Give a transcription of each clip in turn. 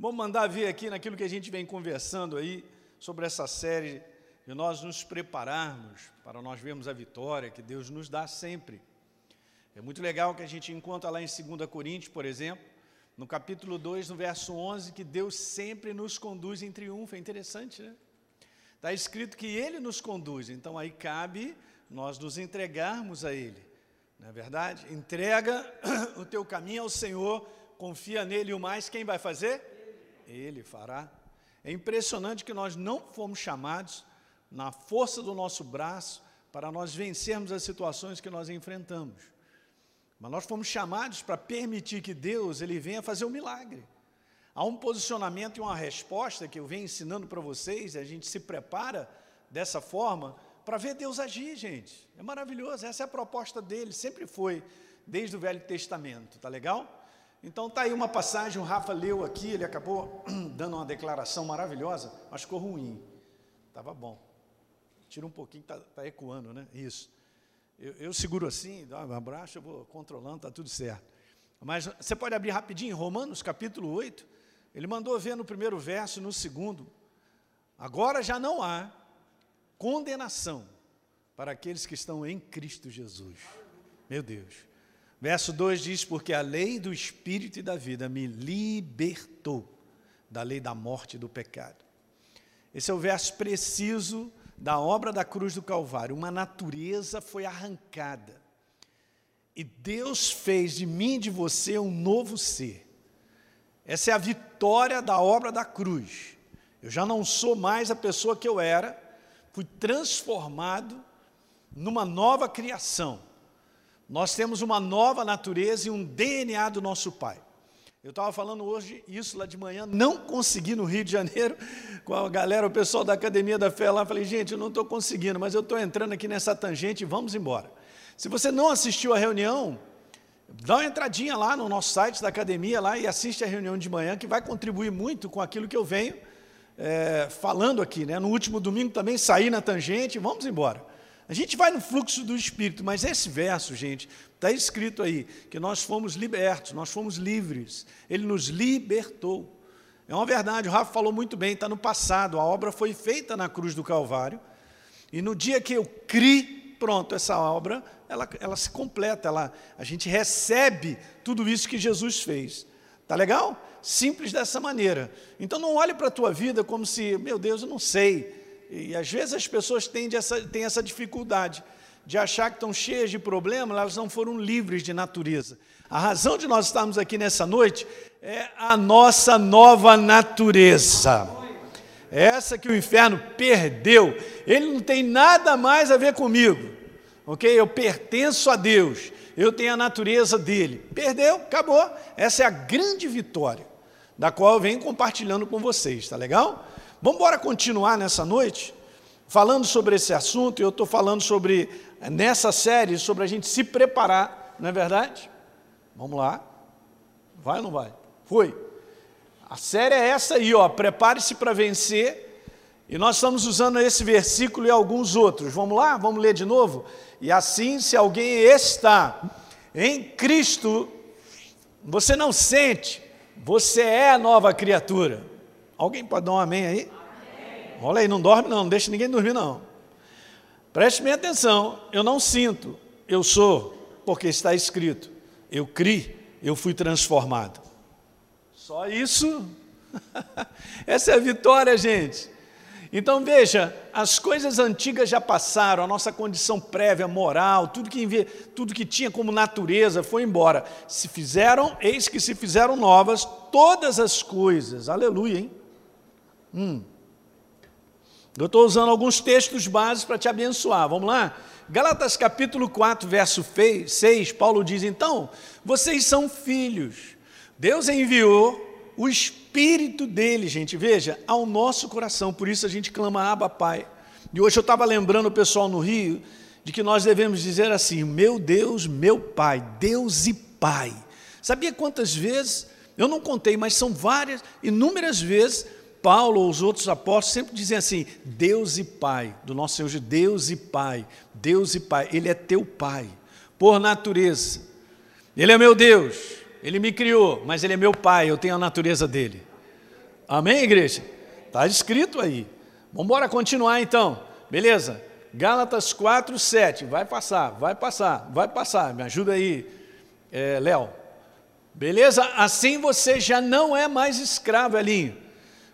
Vamos mandar ver aqui naquilo que a gente vem conversando aí sobre essa série de nós nos prepararmos para nós vermos a vitória que Deus nos dá sempre. É muito legal que a gente encontra lá em 2 Coríntios, por exemplo, no capítulo 2, no verso 11, que Deus sempre nos conduz em triunfo. É interessante, né? Está escrito que Ele nos conduz, então aí cabe nós nos entregarmos a Ele. Não é verdade? Entrega o teu caminho ao Senhor, confia nele o mais, quem vai fazer? Ele fará. É impressionante que nós não fomos chamados na força do nosso braço para nós vencermos as situações que nós enfrentamos. Mas nós fomos chamados para permitir que Deus ele venha fazer um milagre. Há um posicionamento e uma resposta que eu venho ensinando para vocês, e a gente se prepara dessa forma para ver Deus agir, gente. É maravilhoso, essa é a proposta dele, sempre foi, desde o Velho Testamento, tá legal? Então tá aí uma passagem, o Rafa leu aqui, ele acabou dando uma declaração maravilhosa, mas ficou ruim. Estava bom. Tira um pouquinho, está tá ecoando, né? Isso. Eu, eu seguro assim, dá um abraço, eu vou controlando, está tudo certo. Mas você pode abrir rapidinho, Romanos capítulo 8. Ele mandou ver no primeiro verso, no segundo. Agora já não há condenação para aqueles que estão em Cristo Jesus. Meu Deus. Verso 2 diz: Porque a lei do Espírito e da vida me libertou da lei da morte e do pecado. Esse é o verso preciso da obra da cruz do Calvário. Uma natureza foi arrancada. E Deus fez de mim e de você um novo ser. Essa é a vitória da obra da cruz. Eu já não sou mais a pessoa que eu era, fui transformado numa nova criação. Nós temos uma nova natureza e um DNA do nosso Pai. Eu estava falando hoje isso lá de manhã, não consegui no Rio de Janeiro, com a galera, o pessoal da Academia da Fé lá, falei, gente, eu não estou conseguindo, mas eu estou entrando aqui nessa tangente e vamos embora. Se você não assistiu a reunião, dá uma entradinha lá no nosso site da academia lá e assiste a reunião de manhã, que vai contribuir muito com aquilo que eu venho é, falando aqui. Né? No último domingo também saí na tangente, vamos embora. A gente vai no fluxo do Espírito, mas esse verso, gente, está escrito aí que nós fomos libertos, nós fomos livres. Ele nos libertou. É uma verdade, o Rafa falou muito bem, está no passado, a obra foi feita na cruz do Calvário, e no dia que eu criei, pronto, essa obra, ela, ela se completa, ela, a gente recebe tudo isso que Jesus fez. Tá legal? Simples dessa maneira. Então não olhe para a tua vida como se, meu Deus, eu não sei, e às vezes as pessoas têm essa, têm essa dificuldade de achar que estão cheias de problemas, elas não foram livres de natureza. A razão de nós estarmos aqui nessa noite é a nossa nova natureza. É essa que o inferno perdeu. Ele não tem nada mais a ver comigo. Ok? Eu pertenço a Deus. Eu tenho a natureza dele. Perdeu, acabou. Essa é a grande vitória, da qual eu venho compartilhando com vocês, tá legal? Vamos embora continuar nessa noite, falando sobre esse assunto, eu estou falando sobre, nessa série, sobre a gente se preparar, não é verdade? Vamos lá. Vai ou não vai? Foi. A série é essa aí, ó. Prepare-se para vencer. E nós estamos usando esse versículo e alguns outros. Vamos lá? Vamos ler de novo? E assim, se alguém está em Cristo, você não sente, você é a nova criatura. Alguém pode dar um amém aí? Amém. Olha aí, não dorme não, não deixa ninguém dormir não. Preste bem atenção, eu não sinto, eu sou, porque está escrito. Eu criei, eu fui transformado. Só isso? Essa é a vitória, gente. Então veja, as coisas antigas já passaram, a nossa condição prévia, moral, tudo que, tudo que tinha como natureza foi embora. Se fizeram, eis que se fizeram novas todas as coisas. Aleluia, hein? Hum. Eu estou usando alguns textos básicos para te abençoar. Vamos lá? Galatas capítulo 4, verso 6, Paulo diz: Então, vocês são filhos. Deus enviou o Espírito dele, gente, veja, ao nosso coração. Por isso a gente clama Abba Pai. E hoje eu estava lembrando o pessoal no Rio de que nós devemos dizer assim: Meu Deus, meu Pai, Deus e Pai. Sabia quantas vezes? Eu não contei, mas são várias, inúmeras vezes Paulo ou os outros apóstolos sempre dizem assim: Deus e Pai, do nosso Senhor de Deus e Pai, Deus e Pai, Ele é teu Pai, por natureza. Ele é meu Deus, Ele me criou, mas Ele é meu Pai, eu tenho a natureza dele. Amém, igreja? Está escrito aí. Vamos embora continuar então. Beleza? Gálatas 4, 7. Vai passar, vai passar, vai passar. Me ajuda aí, é, Léo. Beleza? Assim você já não é mais escravo, Elinho.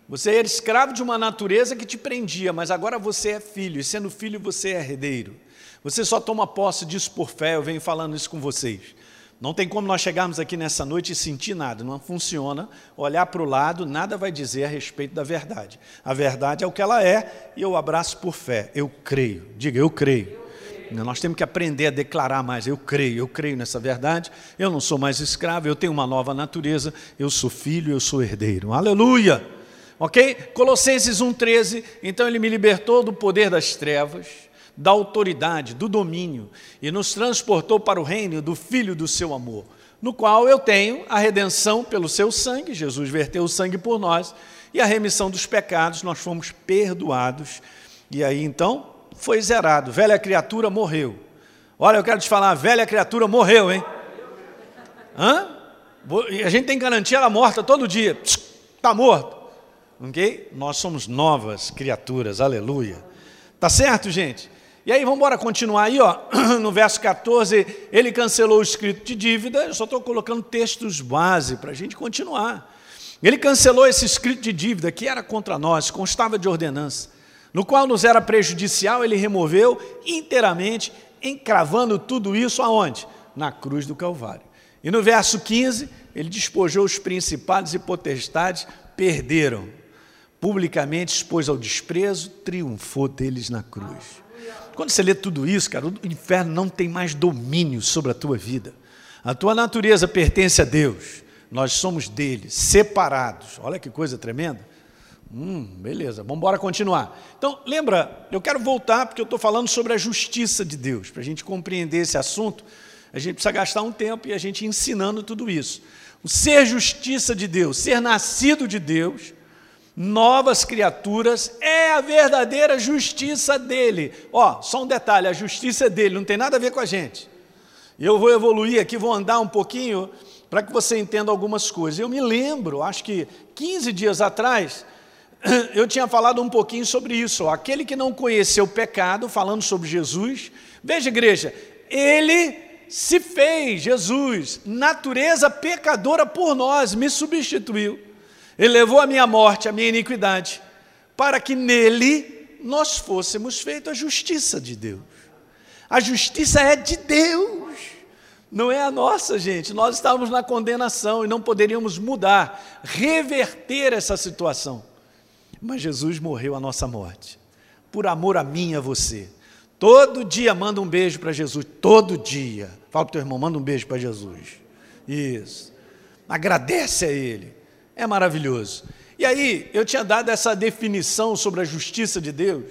Você era escravo de uma natureza que te prendia, mas agora você é filho, e sendo filho você é herdeiro. Você só toma posse disso por fé, eu venho falando isso com vocês. Não tem como nós chegarmos aqui nessa noite e sentir nada, não funciona. Olhar para o lado, nada vai dizer a respeito da verdade. A verdade é o que ela é e eu abraço por fé. Eu creio. Diga, eu creio. Nós temos que aprender a declarar mais. Eu creio, eu creio nessa verdade. Eu não sou mais escravo, eu tenho uma nova natureza. Eu sou filho, eu sou herdeiro. Aleluia! Ok? Colossenses 1,13. Então ele me libertou do poder das trevas da autoridade, do domínio, e nos transportou para o reino do Filho do seu amor, no qual eu tenho a redenção pelo seu sangue, Jesus verteu o sangue por nós, e a remissão dos pecados, nós fomos perdoados, e aí então foi zerado, velha criatura morreu. Olha, eu quero te falar, a velha criatura morreu, hein? Hã? A gente tem garantia ela morta todo dia, está morto. Ok? Nós somos novas criaturas, aleluia. Tá certo, gente? E aí, vamos embora continuar aí, ó, no verso 14, ele cancelou o escrito de dívida, eu só estou colocando textos base para a gente continuar. Ele cancelou esse escrito de dívida que era contra nós, constava de ordenança, no qual nos era prejudicial, ele removeu inteiramente, encravando tudo isso aonde? Na cruz do Calvário. E no verso 15, ele despojou os principados e potestades, perderam, publicamente expôs ao desprezo, triunfou deles na cruz. Quando você lê tudo isso, cara, o inferno não tem mais domínio sobre a tua vida. A tua natureza pertence a Deus. Nós somos dele, separados. Olha que coisa tremenda. Hum, beleza, vamos embora continuar. Então, lembra, eu quero voltar porque eu estou falando sobre a justiça de Deus. Para a gente compreender esse assunto, a gente precisa gastar um tempo e a gente ensinando tudo isso. O ser justiça de Deus, ser nascido de Deus, novas criaturas, é a verdadeira justiça dele. Ó, só um detalhe, a justiça é dele, não tem nada a ver com a gente. Eu vou evoluir aqui, vou andar um pouquinho para que você entenda algumas coisas. Eu me lembro, acho que 15 dias atrás, eu tinha falado um pouquinho sobre isso. Ó, aquele que não conheceu o pecado, falando sobre Jesus. Veja, igreja, ele se fez, Jesus, natureza pecadora por nós, me substituiu. Ele levou a minha morte, a minha iniquidade, para que nele nós fôssemos feitos a justiça de Deus. A justiça é de Deus, não é a nossa, gente. Nós estávamos na condenação e não poderíamos mudar, reverter essa situação. Mas Jesus morreu a nossa morte, por amor a mim e a você. Todo dia manda um beijo para Jesus, todo dia. Fala para o teu irmão, manda um beijo para Jesus. Isso. Agradece a Ele é maravilhoso. E aí, eu tinha dado essa definição sobre a justiça de Deus.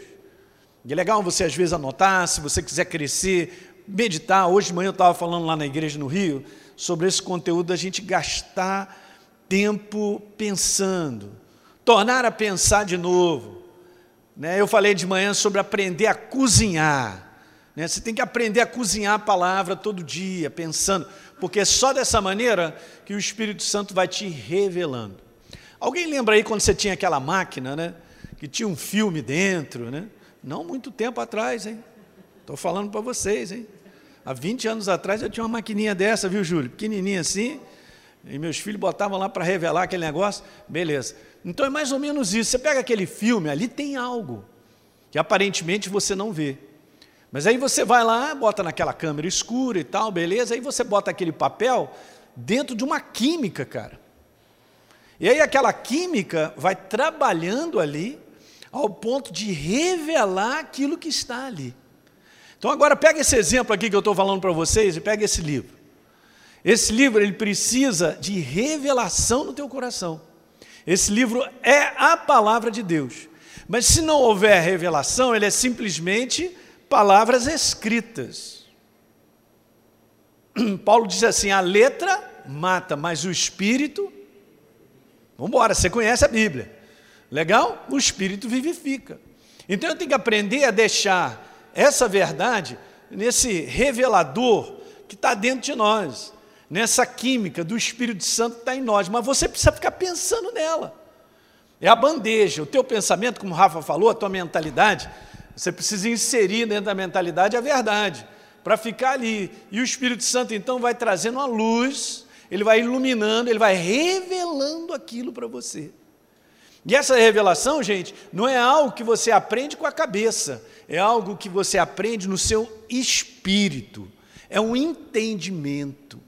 E é legal você às vezes anotar, se você quiser crescer, meditar. Hoje de manhã eu estava falando lá na igreja no Rio sobre esse conteúdo da gente gastar tempo pensando, tornar a pensar de novo. Né? Eu falei de manhã sobre aprender a cozinhar. Né? Você tem que aprender a cozinhar a palavra todo dia, pensando porque é só dessa maneira que o Espírito Santo vai te revelando. Alguém lembra aí quando você tinha aquela máquina, né? Que tinha um filme dentro, né? Não muito tempo atrás, hein? Estou falando para vocês, hein? Há 20 anos atrás eu tinha uma maquininha dessa, viu, Júlio? Pequenininha assim. E meus filhos botavam lá para revelar aquele negócio. Beleza. Então é mais ou menos isso. Você pega aquele filme, ali tem algo que aparentemente você não vê. Mas aí você vai lá, bota naquela câmera escura e tal, beleza? Aí você bota aquele papel dentro de uma química, cara. E aí aquela química vai trabalhando ali ao ponto de revelar aquilo que está ali. Então agora pega esse exemplo aqui que eu estou falando para vocês e pega esse livro. Esse livro ele precisa de revelação no teu coração. Esse livro é a palavra de Deus. Mas se não houver revelação, ele é simplesmente palavras escritas. Paulo diz assim: a letra mata, mas o espírito. Vamos embora, você conhece a Bíblia. Legal? O espírito vivifica. Então eu tenho que aprender a deixar essa verdade nesse revelador que está dentro de nós, nessa química do Espírito Santo que está em nós. Mas você precisa ficar pensando nela. É a bandeja, o teu pensamento, como o Rafa falou, a tua mentalidade, você precisa inserir dentro da mentalidade a verdade, para ficar ali. E o Espírito Santo então vai trazendo a luz, ele vai iluminando, ele vai revelando aquilo para você. E essa revelação, gente, não é algo que você aprende com a cabeça, é algo que você aprende no seu espírito, é um entendimento.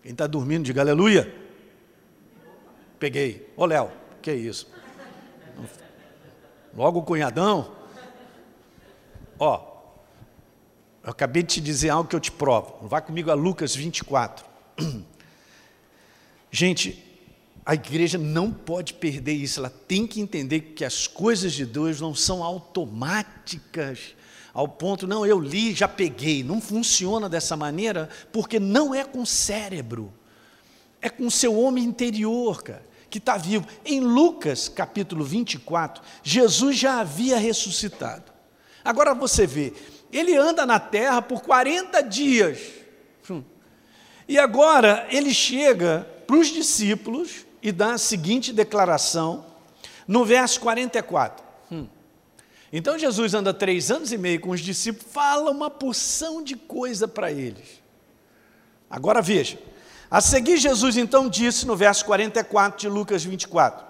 Quem está dormindo, diga aleluia. Peguei. Ô Léo, que é isso? Logo o cunhadão. Ó, eu acabei de te dizer algo que eu te provo. Vá comigo a Lucas 24. Gente, a igreja não pode perder isso, ela tem que entender que as coisas de Deus não são automáticas, ao ponto, não, eu li, já peguei. Não funciona dessa maneira, porque não é com o cérebro, é com o seu homem interior, cara, que está vivo. Em Lucas capítulo 24, Jesus já havia ressuscitado. Agora você vê, ele anda na terra por 40 dias. E agora ele chega para os discípulos e dá a seguinte declaração no verso 44. Hum. Então Jesus anda três anos e meio com os discípulos, fala uma porção de coisa para eles. Agora veja, a seguir Jesus então disse no verso 44 de Lucas 24: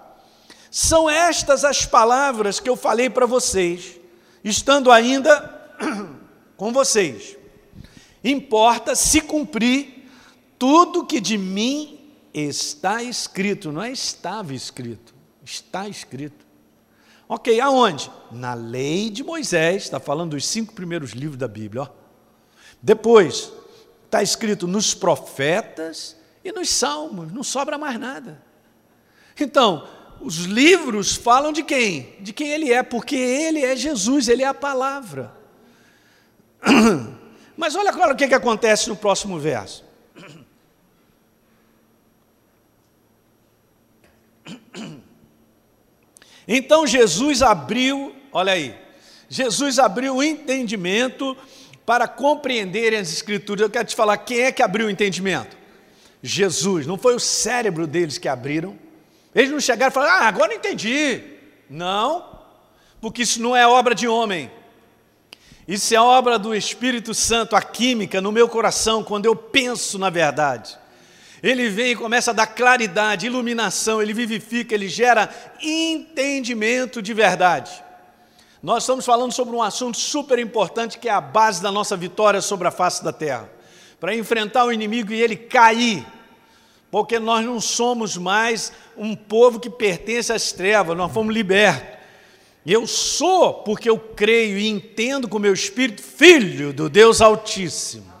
São estas as palavras que eu falei para vocês, estando ainda com vocês. Importa se cumprir tudo que de mim Está escrito, não é estava escrito, está escrito. Ok, aonde? Na lei de Moisés, está falando dos cinco primeiros livros da Bíblia. Ó. Depois, está escrito nos profetas e nos salmos, não sobra mais nada. Então, os livros falam de quem? De quem ele é, porque ele é Jesus, ele é a palavra. Mas olha agora o que, que acontece no próximo verso. Então Jesus abriu, olha aí, Jesus abriu o entendimento para compreenderem as Escrituras. Eu quero te falar, quem é que abriu o entendimento? Jesus, não foi o cérebro deles que abriram. Eles não chegaram e falaram, ah, agora entendi. Não, porque isso não é obra de homem. Isso é obra do Espírito Santo, a química no meu coração, quando eu penso na verdade. Ele vem e começa a dar claridade, iluminação, ele vivifica, ele gera entendimento de verdade. Nós estamos falando sobre um assunto super importante que é a base da nossa vitória sobre a face da terra. Para enfrentar o inimigo e ele cair, porque nós não somos mais um povo que pertence às trevas, nós fomos libertos. Eu sou, porque eu creio e entendo com meu espírito, filho do Deus Altíssimo.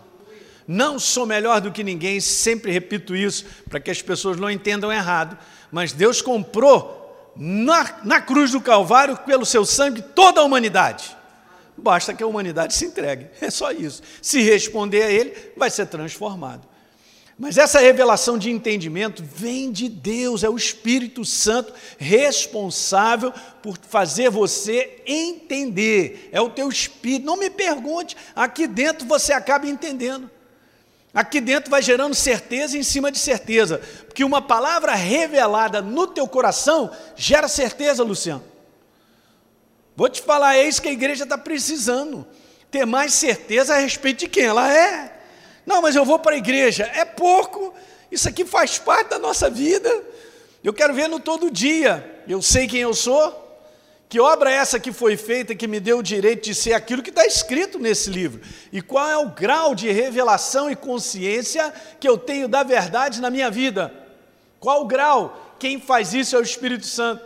Não sou melhor do que ninguém, sempre repito isso, para que as pessoas não entendam errado, mas Deus comprou na, na cruz do Calvário, pelo seu sangue, toda a humanidade. Basta que a humanidade se entregue, é só isso. Se responder a Ele, vai ser transformado. Mas essa revelação de entendimento vem de Deus, é o Espírito Santo responsável por fazer você entender. É o teu espírito. Não me pergunte, aqui dentro você acaba entendendo. Aqui dentro vai gerando certeza em cima de certeza, porque uma palavra revelada no teu coração gera certeza, Luciano. Vou te falar, é isso que a igreja está precisando, ter mais certeza a respeito de quem ela é. Não, mas eu vou para a igreja, é pouco, isso aqui faz parte da nossa vida, eu quero ver no todo dia, eu sei quem eu sou, que obra é essa que foi feita que me deu o direito de ser aquilo que está escrito nesse livro? E qual é o grau de revelação e consciência que eu tenho da verdade na minha vida? Qual o grau? Quem faz isso é o Espírito Santo.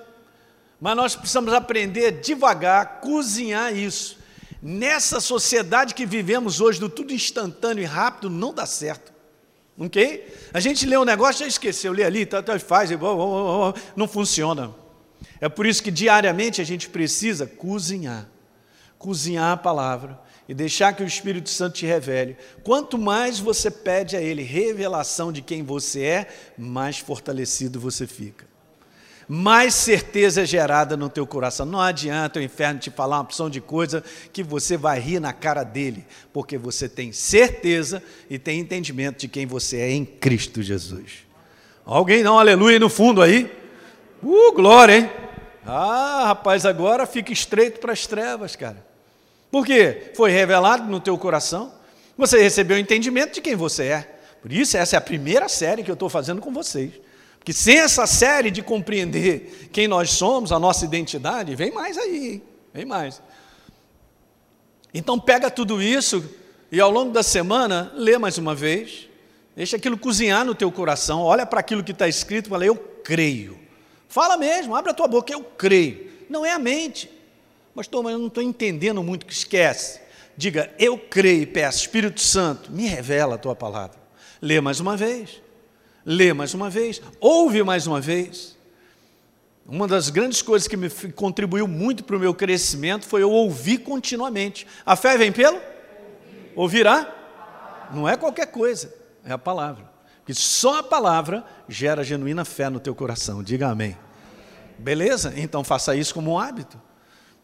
Mas nós precisamos aprender devagar, cozinhar isso. Nessa sociedade que vivemos hoje, do tudo instantâneo e rápido, não dá certo. Ok? A gente lê um negócio, já esqueceu, lê ali, tá, tá, faz, não funciona. É por isso que diariamente a gente precisa cozinhar, cozinhar a palavra e deixar que o Espírito Santo te revele. Quanto mais você pede a Ele revelação de quem você é, mais fortalecido você fica. Mais certeza é gerada no teu coração. Não adianta o inferno te falar uma opção de coisa que você vai rir na cara dele, porque você tem certeza e tem entendimento de quem você é em Cristo Jesus. Alguém um aleluia no fundo aí? Uh, glória, hein? Ah, rapaz, agora fica estreito para as trevas, cara. Por quê? Foi revelado no teu coração. Você recebeu o entendimento de quem você é. Por isso, essa é a primeira série que eu estou fazendo com vocês. Porque sem essa série de compreender quem nós somos, a nossa identidade, vem mais aí, vem mais. Então pega tudo isso e ao longo da semana, lê mais uma vez, deixa aquilo cozinhar no teu coração, olha para aquilo que está escrito e fala, eu creio. Fala mesmo, abre a tua boca, eu creio. Não é a mente. Pastor, mas eu não estou entendendo muito, que esquece. Diga, eu creio e peço, Espírito Santo, me revela a tua palavra. Lê mais uma vez, lê mais uma vez, ouve mais uma vez. Uma das grandes coisas que me contribuiu muito para o meu crescimento foi eu ouvir continuamente. A fé vem pelo? Ouvirá? Não é qualquer coisa, é a palavra. Porque só a palavra gera genuína fé no teu coração. Diga amém. Beleza? Então faça isso como um hábito.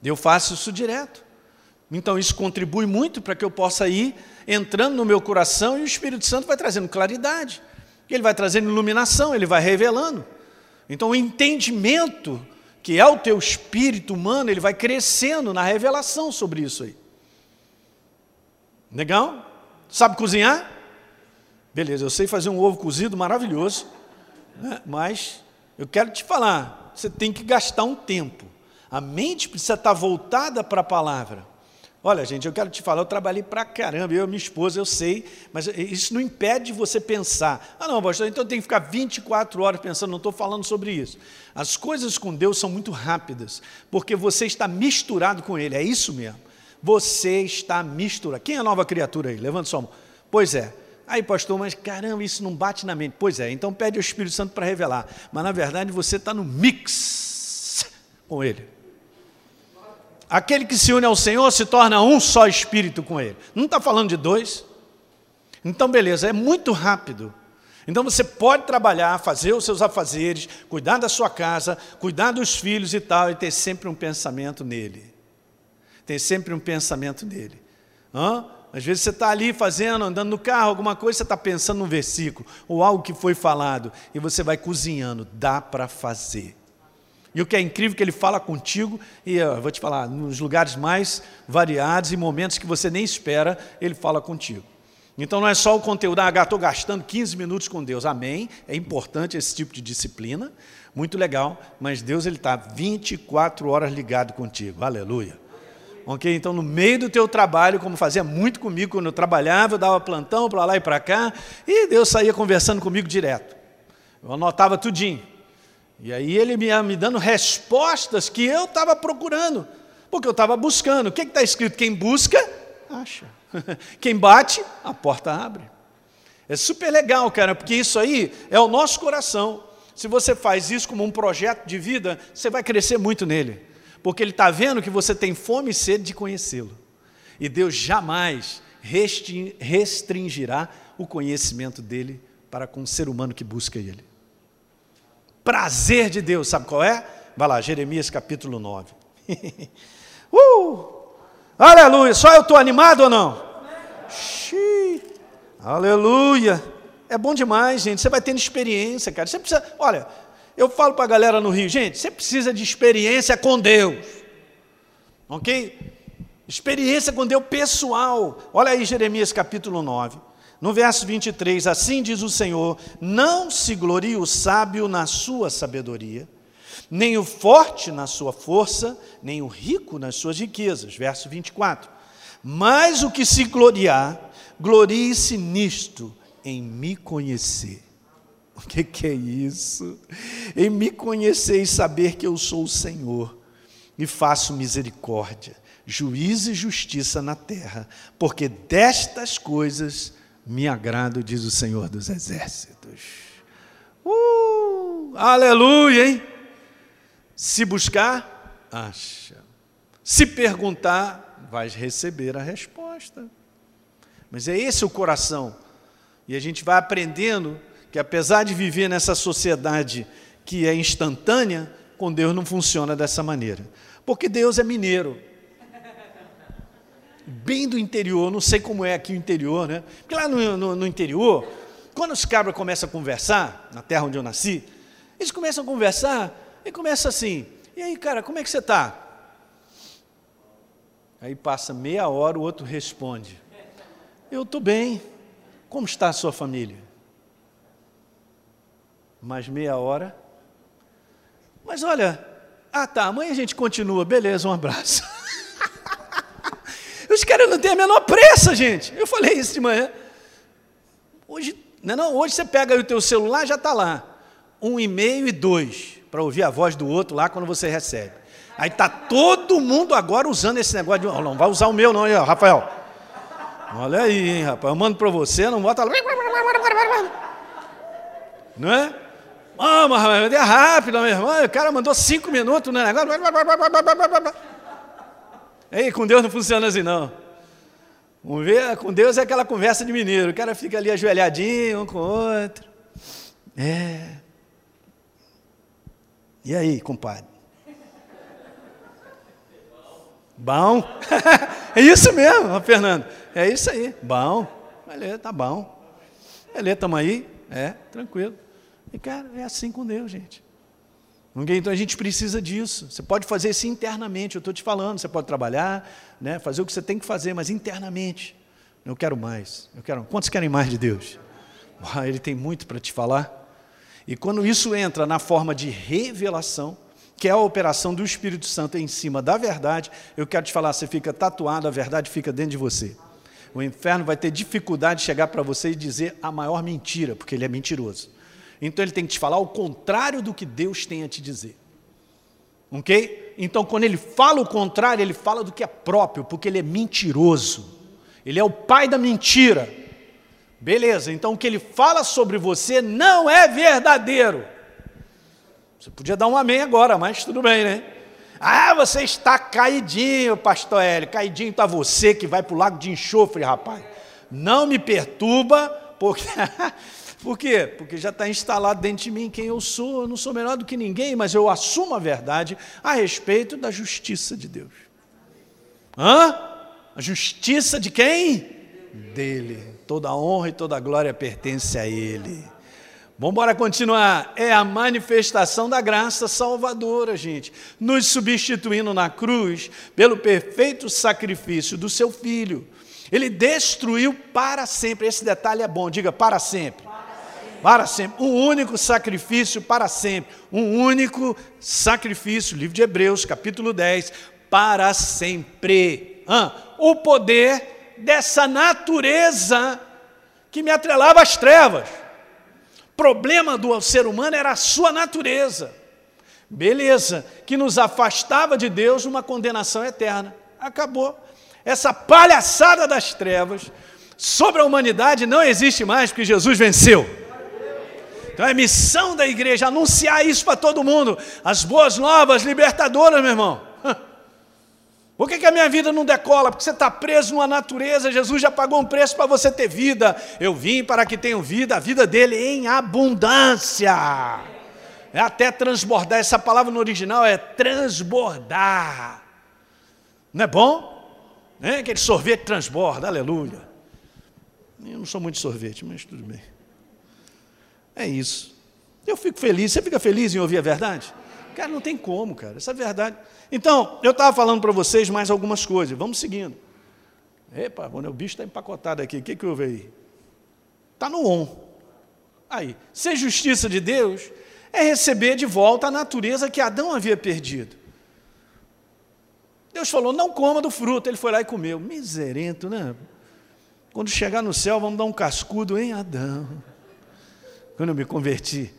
Eu faço isso direto. Então isso contribui muito para que eu possa ir entrando no meu coração e o Espírito Santo vai trazendo claridade. Ele vai trazendo iluminação, ele vai revelando. Então o entendimento que é o teu espírito humano, ele vai crescendo na revelação sobre isso aí. Legal? Sabe cozinhar? Beleza, eu sei fazer um ovo cozido maravilhoso, né? mas eu quero te falar, você tem que gastar um tempo. A mente precisa estar voltada para a palavra. Olha, gente, eu quero te falar, eu trabalhei para caramba, eu e minha esposa, eu sei, mas isso não impede você pensar. Ah, não, pastor, então eu tenho que ficar 24 horas pensando, não estou falando sobre isso. As coisas com Deus são muito rápidas, porque você está misturado com Ele, é isso mesmo. Você está misturado. Quem é a nova criatura aí? Levanta sua mão. Pois é. Aí, pastor, mas caramba, isso não bate na mente. Pois é, então pede ao Espírito Santo para revelar. Mas na verdade você está no mix com Ele. Aquele que se une ao Senhor se torna um só espírito com Ele. Não está falando de dois? Então, beleza, é muito rápido. Então você pode trabalhar, fazer os seus afazeres, cuidar da sua casa, cuidar dos filhos e tal, e ter sempre um pensamento nele. Ter sempre um pensamento nele. Hã? Às vezes você está ali fazendo, andando no carro, alguma coisa, você está pensando num versículo, ou algo que foi falado, e você vai cozinhando. Dá para fazer. E o que é incrível é que ele fala contigo, e eu vou te falar, nos lugares mais variados e momentos que você nem espera, ele fala contigo. Então não é só o conteúdo, ah, estou gastando 15 minutos com Deus, amém, é importante esse tipo de disciplina, muito legal, mas Deus ele está 24 horas ligado contigo, aleluia. Ok? Então, no meio do teu trabalho, como fazia muito comigo quando eu trabalhava, eu dava plantão para lá e para cá, e Deus saía conversando comigo direto. Eu anotava tudinho. E aí ele me, me dando respostas que eu estava procurando, porque eu estava buscando. O que está escrito? Quem busca, acha. Quem bate, a porta abre. É super legal, cara, porque isso aí é o nosso coração. Se você faz isso como um projeto de vida, você vai crescer muito nele, porque ele está vendo que você tem fome e sede de conhecê-lo. E Deus jamais restringirá o conhecimento dele para com o ser humano que busca ele prazer de Deus, sabe qual é? Vai lá, Jeremias capítulo 9. uh! Aleluia! Só eu estou animado ou não? Xiii. Aleluia! É bom demais, gente. Você vai tendo experiência, cara. Você precisa. Olha, eu falo para a galera no Rio, gente, você precisa de experiência com Deus. Ok? Experiência com Deus pessoal. Olha aí, Jeremias capítulo 9. No verso 23, assim diz o Senhor: Não se glorie o sábio na sua sabedoria, nem o forte na sua força, nem o rico nas suas riquezas. Verso 24. Mas o que se gloriar, glorie-se nisto, em me conhecer. O que, que é isso? Em me conhecer e saber que eu sou o Senhor, e faço misericórdia, juízo e justiça na terra, porque destas coisas me agrado, diz o Senhor dos Exércitos. Uh, aleluia, hein? Se buscar, acha. Se perguntar, vais receber a resposta. Mas é esse o coração. E a gente vai aprendendo que, apesar de viver nessa sociedade que é instantânea, com Deus não funciona dessa maneira. Porque Deus é mineiro bem do interior, não sei como é aqui o interior, né? Porque lá no, no, no interior, quando os cabras começam a conversar, na terra onde eu nasci, eles começam a conversar E começa assim: E aí, cara, como é que você está? Aí passa meia hora, o outro responde: Eu estou bem. Como está a sua família? Mais meia hora. Mas olha, ah tá, amanhã a gente continua, beleza, um abraço. Os caras não têm a menor pressa, gente. Eu falei isso de manhã. Hoje, não, é não, hoje você pega o teu celular, já está lá. Um e-mail e dois, para ouvir a voz do outro lá quando você recebe. Aí está todo mundo agora usando esse negócio de. Oh, não vai usar o meu, não, aí, Rafael. Olha aí, hein, rapaz. Eu mando para você, não bota lá. Não é? Ah, mas é rápido, meu irmão. O cara mandou cinco minutos no negócio. Ei, com Deus não funciona assim, não. Com Deus é aquela conversa de mineiro. O cara fica ali ajoelhadinho um com o outro. É. E aí, compadre? Bom? é isso mesmo, Fernando. É isso aí. Bom. Beleza, tá bom. Beleza, estamos aí. É, tranquilo. E, cara, é assim com Deus, gente. Então a gente precisa disso. Você pode fazer isso internamente, eu estou te falando. Você pode trabalhar, né, fazer o que você tem que fazer, mas internamente. Eu quero mais. Eu quero. Quantos querem mais de Deus? Ele tem muito para te falar. E quando isso entra na forma de revelação, que é a operação do Espírito Santo em cima da verdade, eu quero te falar, você fica tatuado, a verdade fica dentro de você. O inferno vai ter dificuldade de chegar para você e dizer a maior mentira, porque ele é mentiroso. Então ele tem que te falar o contrário do que Deus tem a te dizer. Ok? Então quando ele fala o contrário, ele fala do que é próprio, porque ele é mentiroso. Ele é o pai da mentira. Beleza, então o que ele fala sobre você não é verdadeiro. Você podia dar um amém agora, mas tudo bem, né? Ah, você está caidinho, pastor Hélio. Caidinho está você que vai para o lago de enxofre, rapaz. Não me perturba, porque Por quê? Porque já está instalado dentro de mim quem eu sou. Eu não sou melhor do que ninguém, mas eu assumo a verdade a respeito da justiça de Deus. Hã? A justiça de quem? Dele. Toda a honra e toda a glória pertence a Ele. Vamos embora continuar. É a manifestação da graça salvadora, gente, nos substituindo na cruz pelo perfeito sacrifício do seu filho. Ele destruiu para sempre. Esse detalhe é bom, diga para sempre para sempre. Um único sacrifício para sempre. Um único sacrifício. Livro de Hebreus, capítulo 10. Para sempre. Ah, o poder dessa natureza que me atrelava às trevas. Problema do ser humano era a sua natureza. Beleza, que nos afastava de Deus uma condenação eterna. Acabou. Essa palhaçada das trevas sobre a humanidade não existe mais, porque Jesus venceu. Então é missão da igreja anunciar isso para todo mundo. As boas novas libertadoras, meu irmão. Por que, que a minha vida não decola? Porque você está preso numa natureza, Jesus já pagou um preço para você ter vida. Eu vim para que tenham vida, a vida dele em abundância. É até transbordar, essa palavra no original é transbordar. Não é bom? É aquele sorvete transborda, aleluia. Eu não sou muito sorvete, mas tudo bem. É isso. Eu fico feliz. Você fica feliz em ouvir a verdade? Cara, não tem como, cara. Essa é a verdade. Então, eu estava falando para vocês mais algumas coisas. Vamos seguindo. Epa, o bicho está empacotado aqui. O que, que houve aí? Está no on. Aí, ser justiça de Deus é receber de volta a natureza que Adão havia perdido. Deus falou: não coma do fruto. Ele foi lá e comeu. Miserento, né? Quando chegar no céu, vamos dar um cascudo em Adão quando eu me converti.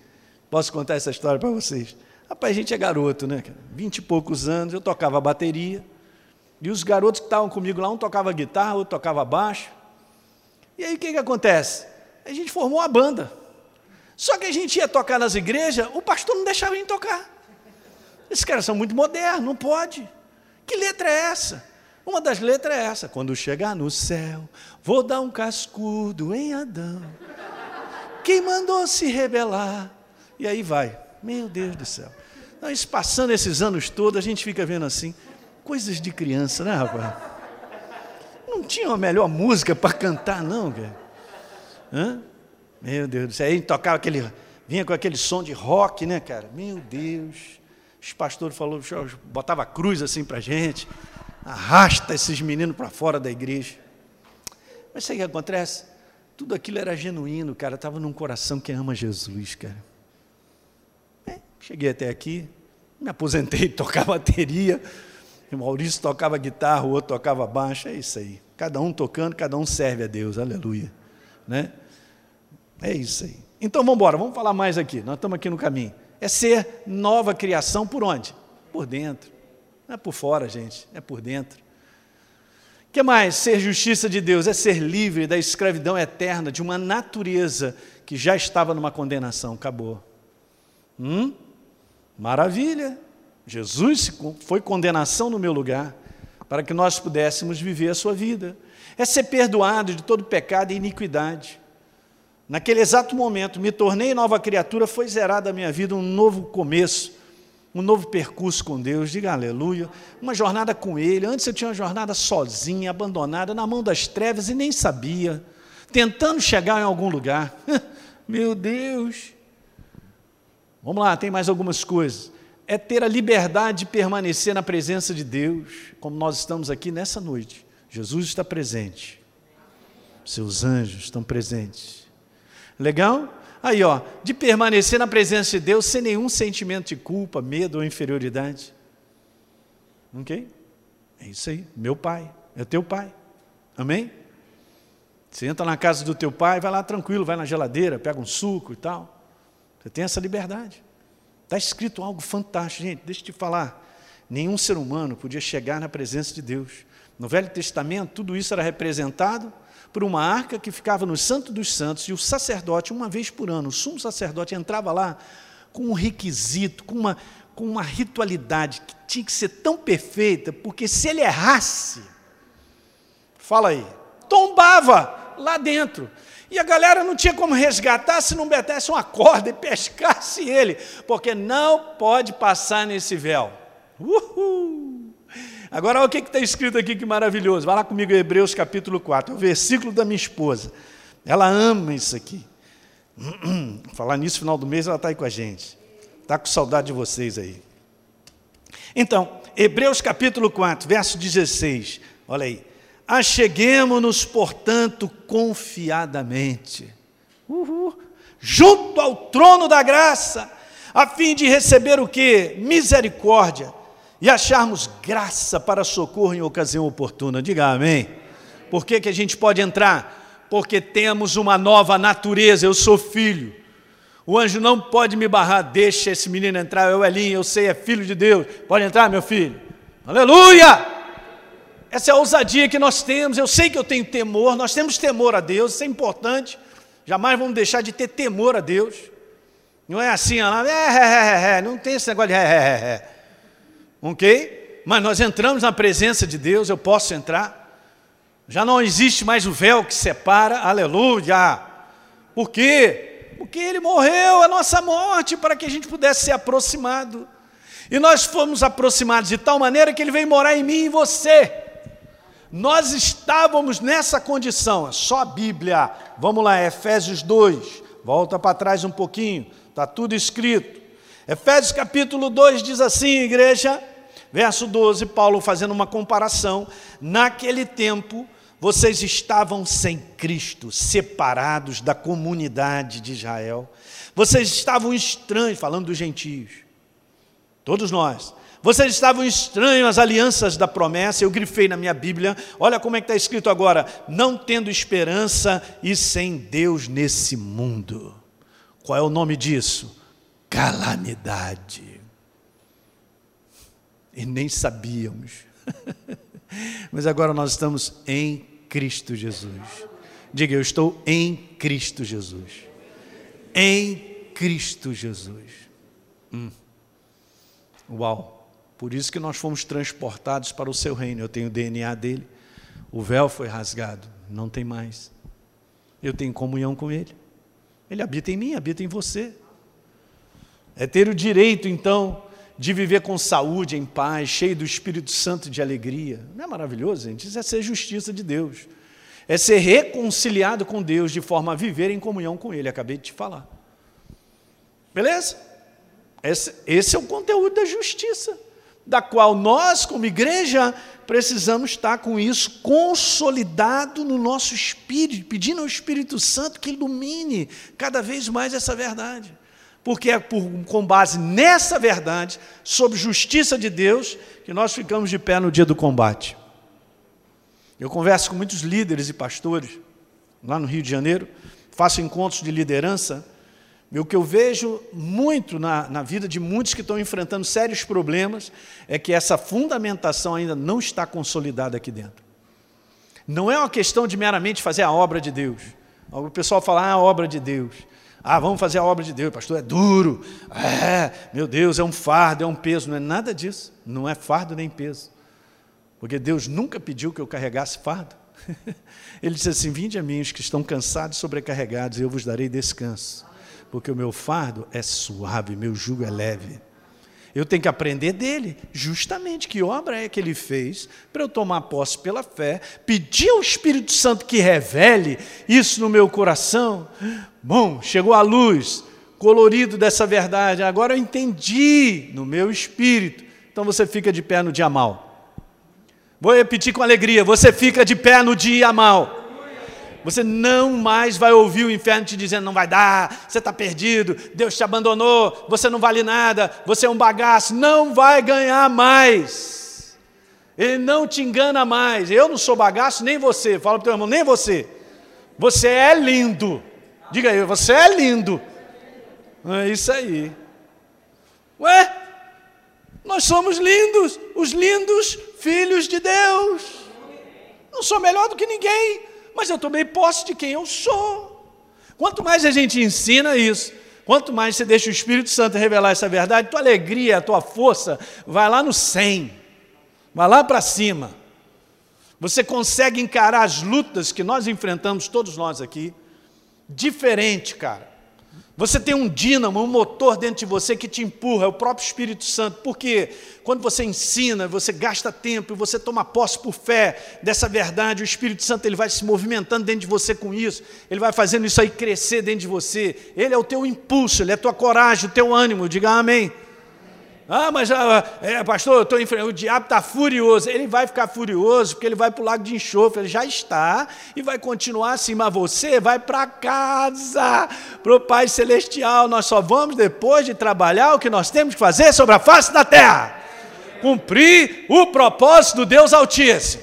Posso contar essa história para vocês? Rapaz, a gente é garoto, né? Vinte e poucos anos, eu tocava bateria. E os garotos que estavam comigo lá, um tocava guitarra, outro tocava baixo. E aí o que, que acontece? A gente formou a banda. Só que a gente ia tocar nas igrejas, o pastor não deixava a gente tocar. Esses caras são muito modernos, não pode. Que letra é essa? Uma das letras é essa: Quando chegar no céu, vou dar um cascudo em Adão. Quem mandou se rebelar? E aí vai. Meu Deus do céu. Isso passando esses anos todos, a gente fica vendo assim, coisas de criança, né, rapaz? Não tinha uma melhor música para cantar, não, cara. Hã? Meu Deus do céu. Aí tocava aquele. Vinha com aquele som de rock, né, cara? Meu Deus. Os pastores falaram, botava cruz assim para gente, arrasta esses meninos para fora da igreja. Mas sabe o que acontece? Tudo aquilo era genuíno, cara, estava num coração que ama Jesus, cara. É, cheguei até aqui, me aposentei, tocar bateria, o Maurício tocava guitarra, o outro tocava baixo, é isso aí. Cada um tocando, cada um serve a Deus, aleluia. Né? É isso aí. Então vamos embora, vamos falar mais aqui, nós estamos aqui no caminho. É ser nova criação por onde? Por dentro. Não é por fora, gente, é por dentro. Que mais? Ser justiça de Deus é ser livre da escravidão eterna de uma natureza que já estava numa condenação. Acabou. Hum? Maravilha. Jesus foi condenação no meu lugar para que nós pudéssemos viver a sua vida. É ser perdoado de todo pecado e iniquidade. Naquele exato momento, me tornei nova criatura, foi zerada a minha vida, um novo começo, um novo percurso com Deus, diga aleluia, uma jornada com Ele. Antes eu tinha uma jornada sozinha, abandonada, na mão das trevas e nem sabia, tentando chegar em algum lugar. Meu Deus! Vamos lá, tem mais algumas coisas. É ter a liberdade de permanecer na presença de Deus, como nós estamos aqui nessa noite. Jesus está presente, seus anjos estão presentes. Legal? Aí, ó, de permanecer na presença de Deus sem nenhum sentimento de culpa, medo ou inferioridade. Ok? É isso aí. Meu pai, é teu pai. Amém? Você entra na casa do teu pai, vai lá tranquilo, vai na geladeira, pega um suco e tal. Você tem essa liberdade. Está escrito algo fantástico, gente, deixa eu te falar. Nenhum ser humano podia chegar na presença de Deus. No Velho Testamento, tudo isso era representado por uma arca que ficava no Santo dos Santos, e o sacerdote, uma vez por ano, o sumo sacerdote entrava lá com um requisito, com uma, com uma ritualidade que tinha que ser tão perfeita, porque se ele errasse, fala aí, tombava lá dentro. E a galera não tinha como resgatar se não metesse uma corda e pescasse ele, porque não pode passar nesse véu. Uhul! Agora, olha o que está escrito aqui, que maravilhoso. Vai lá comigo, Hebreus capítulo 4, é o versículo da minha esposa. Ela ama isso aqui. Falar nisso, final do mês, ela está aí com a gente. Está com saudade de vocês aí. Então, Hebreus capítulo 4, verso 16. Olha aí. Acheguemos-nos, portanto, confiadamente, uhul, junto ao trono da graça, a fim de receber o que? Misericórdia e acharmos graça para socorro em ocasião oportuna. Diga amém. Por que, que a gente pode entrar? Porque temos uma nova natureza. Eu sou filho. O anjo não pode me barrar. Deixa esse menino entrar. É o Elinho, eu sei, é filho de Deus. Pode entrar, meu filho. Aleluia! Essa é a ousadia que nós temos. Eu sei que eu tenho temor. Nós temos temor a Deus. Isso é importante. Jamais vamos deixar de ter temor a Deus. Não é assim, é, é, é, é, não tem esse negócio de é, é, é. Ok? Mas nós entramos na presença de Deus, eu posso entrar. Já não existe mais o véu que separa, aleluia. Por quê? Porque ele morreu a nossa morte para que a gente pudesse ser aproximado. E nós fomos aproximados de tal maneira que ele veio morar em mim e em você. Nós estávamos nessa condição, é só a Bíblia. Vamos lá, Efésios 2. Volta para trás um pouquinho, está tudo escrito. Efésios capítulo 2 diz assim, igreja, verso 12, Paulo fazendo uma comparação. Naquele tempo, vocês estavam sem Cristo, separados da comunidade de Israel. Vocês estavam estranhos, falando dos gentios. Todos nós. Vocês estavam estranhos às alianças da promessa. Eu grifei na minha Bíblia. Olha como é que está escrito agora: não tendo esperança e sem Deus nesse mundo. Qual é o nome disso? Calamidade. E nem sabíamos. Mas agora nós estamos em Cristo Jesus. Diga, eu estou em Cristo Jesus. Em Cristo Jesus. Hum. Uau! Por isso que nós fomos transportados para o seu reino. Eu tenho o DNA dele. O véu foi rasgado. Não tem mais. Eu tenho comunhão com ele. Ele habita em mim, habita em você. É ter o direito, então, de viver com saúde, em paz, cheio do Espírito Santo de alegria. Não é maravilhoso, gente? Isso é ser justiça de Deus. É ser reconciliado com Deus de forma a viver em comunhão com Ele. Acabei de te falar. Beleza? Esse, esse é o conteúdo da justiça, da qual nós, como igreja, precisamos estar com isso consolidado no nosso espírito, pedindo ao Espírito Santo que ilumine cada vez mais essa verdade. Porque é por, com base nessa verdade, sobre justiça de Deus, que nós ficamos de pé no dia do combate. Eu converso com muitos líderes e pastores lá no Rio de Janeiro, faço encontros de liderança, e o que eu vejo muito na, na vida de muitos que estão enfrentando sérios problemas é que essa fundamentação ainda não está consolidada aqui dentro. Não é uma questão de meramente fazer a obra de Deus. O pessoal fala, ah, a obra de Deus. Ah, vamos fazer a obra de Deus, pastor, é duro. É, meu Deus, é um fardo, é um peso. Não é nada disso. Não é fardo nem peso. Porque Deus nunca pediu que eu carregasse fardo. Ele disse assim: Vinde a mim os que estão cansados e sobrecarregados, e eu vos darei descanso porque o meu fardo é suave, meu jugo é leve. Eu tenho que aprender dele, justamente que obra é que ele fez, para eu tomar posse pela fé, pedir ao Espírito Santo que revele isso no meu coração. Bom, chegou a luz, colorido dessa verdade, agora eu entendi no meu espírito. Então você fica de pé no dia mal. Vou repetir com alegria: você fica de pé no dia mal. Você não mais vai ouvir o inferno te dizendo: não vai dar, você está perdido, Deus te abandonou, você não vale nada, você é um bagaço. Não vai ganhar mais. Ele não te engana mais. Eu não sou bagaço, nem você. Fala para o teu irmão: nem você. Você é lindo. Diga aí, você é lindo. É isso aí. Ué, nós somos lindos, os lindos filhos de Deus. Não sou melhor do que ninguém mas eu tomei posse de quem eu sou. Quanto mais a gente ensina isso, quanto mais você deixa o Espírito Santo revelar essa verdade, tua alegria, tua força vai lá no 100, vai lá para cima. Você consegue encarar as lutas que nós enfrentamos, todos nós aqui, diferente, cara. Você tem um dínamo, um motor dentro de você que te empurra, é o próprio Espírito Santo. Porque quando você ensina, você gasta tempo e você toma posse por fé dessa verdade, o Espírito Santo ele vai se movimentando dentro de você com isso, ele vai fazendo isso aí crescer dentro de você. Ele é o teu impulso, ele é a tua coragem, o teu ânimo. Diga amém. Ah, mas ah, é, pastor, eu tô enfrentando, o diabo está furioso. Ele vai ficar furioso porque ele vai para o lago de enxofre, ele já está e vai continuar assim. Mas você vai para casa, para o Pai Celestial. Nós só vamos depois de trabalhar o que nós temos que fazer sobre a face da terra cumprir o propósito do Deus Altíssimo.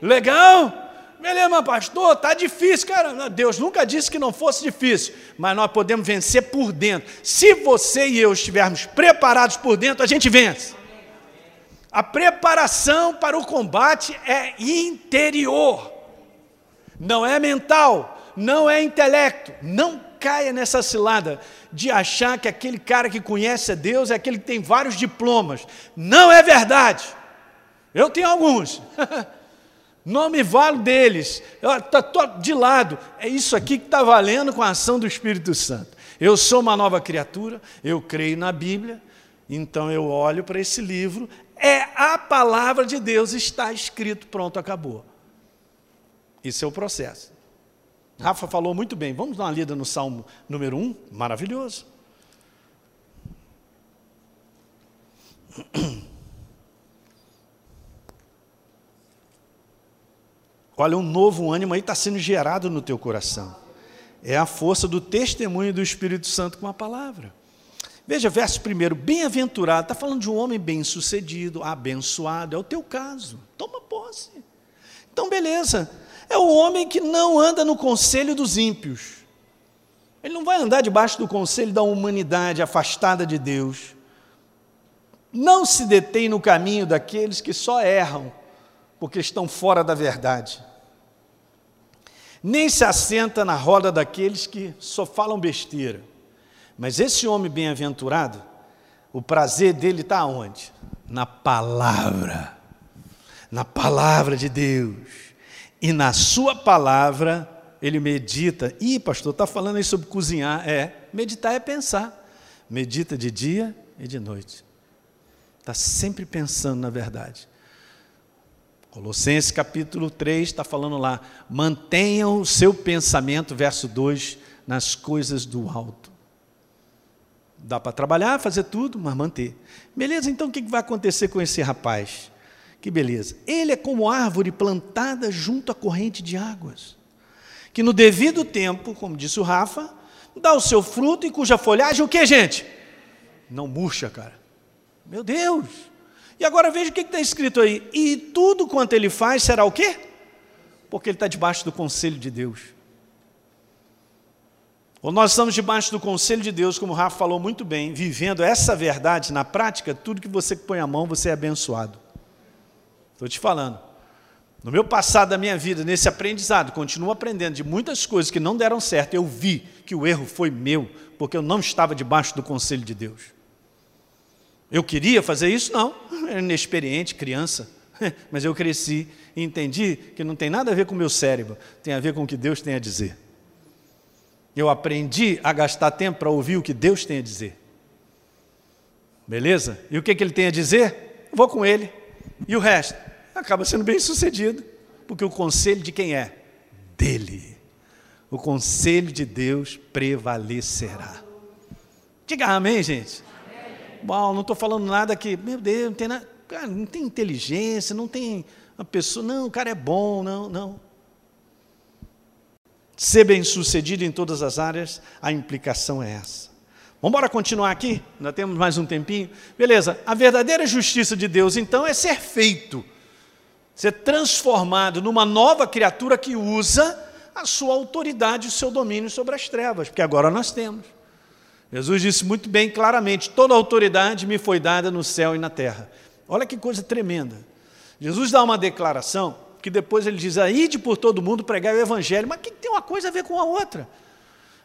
Legal? Beleza, pastor, está difícil, cara. Deus nunca disse que não fosse difícil, mas nós podemos vencer por dentro. Se você e eu estivermos preparados por dentro, a gente vence. A preparação para o combate é interior, não é mental, não é intelecto. Não caia nessa cilada de achar que aquele cara que conhece a Deus é aquele que tem vários diplomas. Não é verdade. Eu tenho alguns. Não me valo deles. Está de lado. É isso aqui que está valendo com a ação do Espírito Santo. Eu sou uma nova criatura, eu creio na Bíblia, então eu olho para esse livro, é a palavra de Deus, está escrito, pronto, acabou. Isso é o processo. Rafa falou muito bem. Vamos dar uma lida no Salmo número 1? Maravilhoso. Olha, um novo ânimo aí está sendo gerado no teu coração. É a força do testemunho do Espírito Santo com a palavra. Veja, verso primeiro, bem-aventurado, está falando de um homem bem-sucedido, abençoado, é o teu caso. Toma posse. Então, beleza. É o homem que não anda no conselho dos ímpios. Ele não vai andar debaixo do conselho da humanidade afastada de Deus. Não se detém no caminho daqueles que só erram porque estão fora da verdade nem se assenta na roda daqueles que só falam besteira. Mas esse homem bem-aventurado, o prazer dele está onde? Na palavra. Na palavra de Deus. E na sua palavra ele medita. Ih, pastor, está falando aí sobre cozinhar. É, meditar é pensar. Medita de dia e de noite. Está sempre pensando na verdade. Colossenses capítulo 3 está falando lá: mantenham o seu pensamento, verso 2, nas coisas do alto. Dá para trabalhar, fazer tudo, mas manter. Beleza, então o que vai acontecer com esse rapaz? Que beleza. Ele é como árvore plantada junto à corrente de águas, que no devido tempo, como disse o Rafa, dá o seu fruto e cuja folhagem, o que, gente? Não murcha, cara. Meu Deus! E agora veja o que está escrito aí. E tudo quanto ele faz será o quê? Porque ele está debaixo do conselho de Deus. Ou nós estamos debaixo do conselho de Deus, como o Rafa falou muito bem, vivendo essa verdade na prática, tudo que você põe a mão, você é abençoado. Estou te falando. No meu passado da minha vida, nesse aprendizado, continuo aprendendo de muitas coisas que não deram certo. Eu vi que o erro foi meu, porque eu não estava debaixo do conselho de Deus. Eu queria fazer isso? Não. Era inexperiente, criança. Mas eu cresci e entendi que não tem nada a ver com o meu cérebro, tem a ver com o que Deus tem a dizer. Eu aprendi a gastar tempo para ouvir o que Deus tem a dizer. Beleza? E o que, que ele tem a dizer? Vou com ele. E o resto? Acaba sendo bem sucedido. Porque o conselho de quem é? Dele. O conselho de Deus prevalecerá. Diga amém, gente. Bom, não estou falando nada que, meu Deus, não tem nada. Cara, não tem inteligência, não tem uma pessoa. Não, o cara é bom, não, não ser bem-sucedido em todas as áreas, a implicação é essa. Vamos embora continuar aqui? Ainda temos mais um tempinho? Beleza. A verdadeira justiça de Deus, então, é ser feito, ser transformado numa nova criatura que usa a sua autoridade, o seu domínio sobre as trevas, porque agora nós temos. Jesus disse muito bem, claramente: toda autoridade me foi dada no céu e na terra. Olha que coisa tremenda. Jesus dá uma declaração que depois ele diz, ide por todo mundo pregar o evangelho, mas que tem uma coisa a ver com a outra?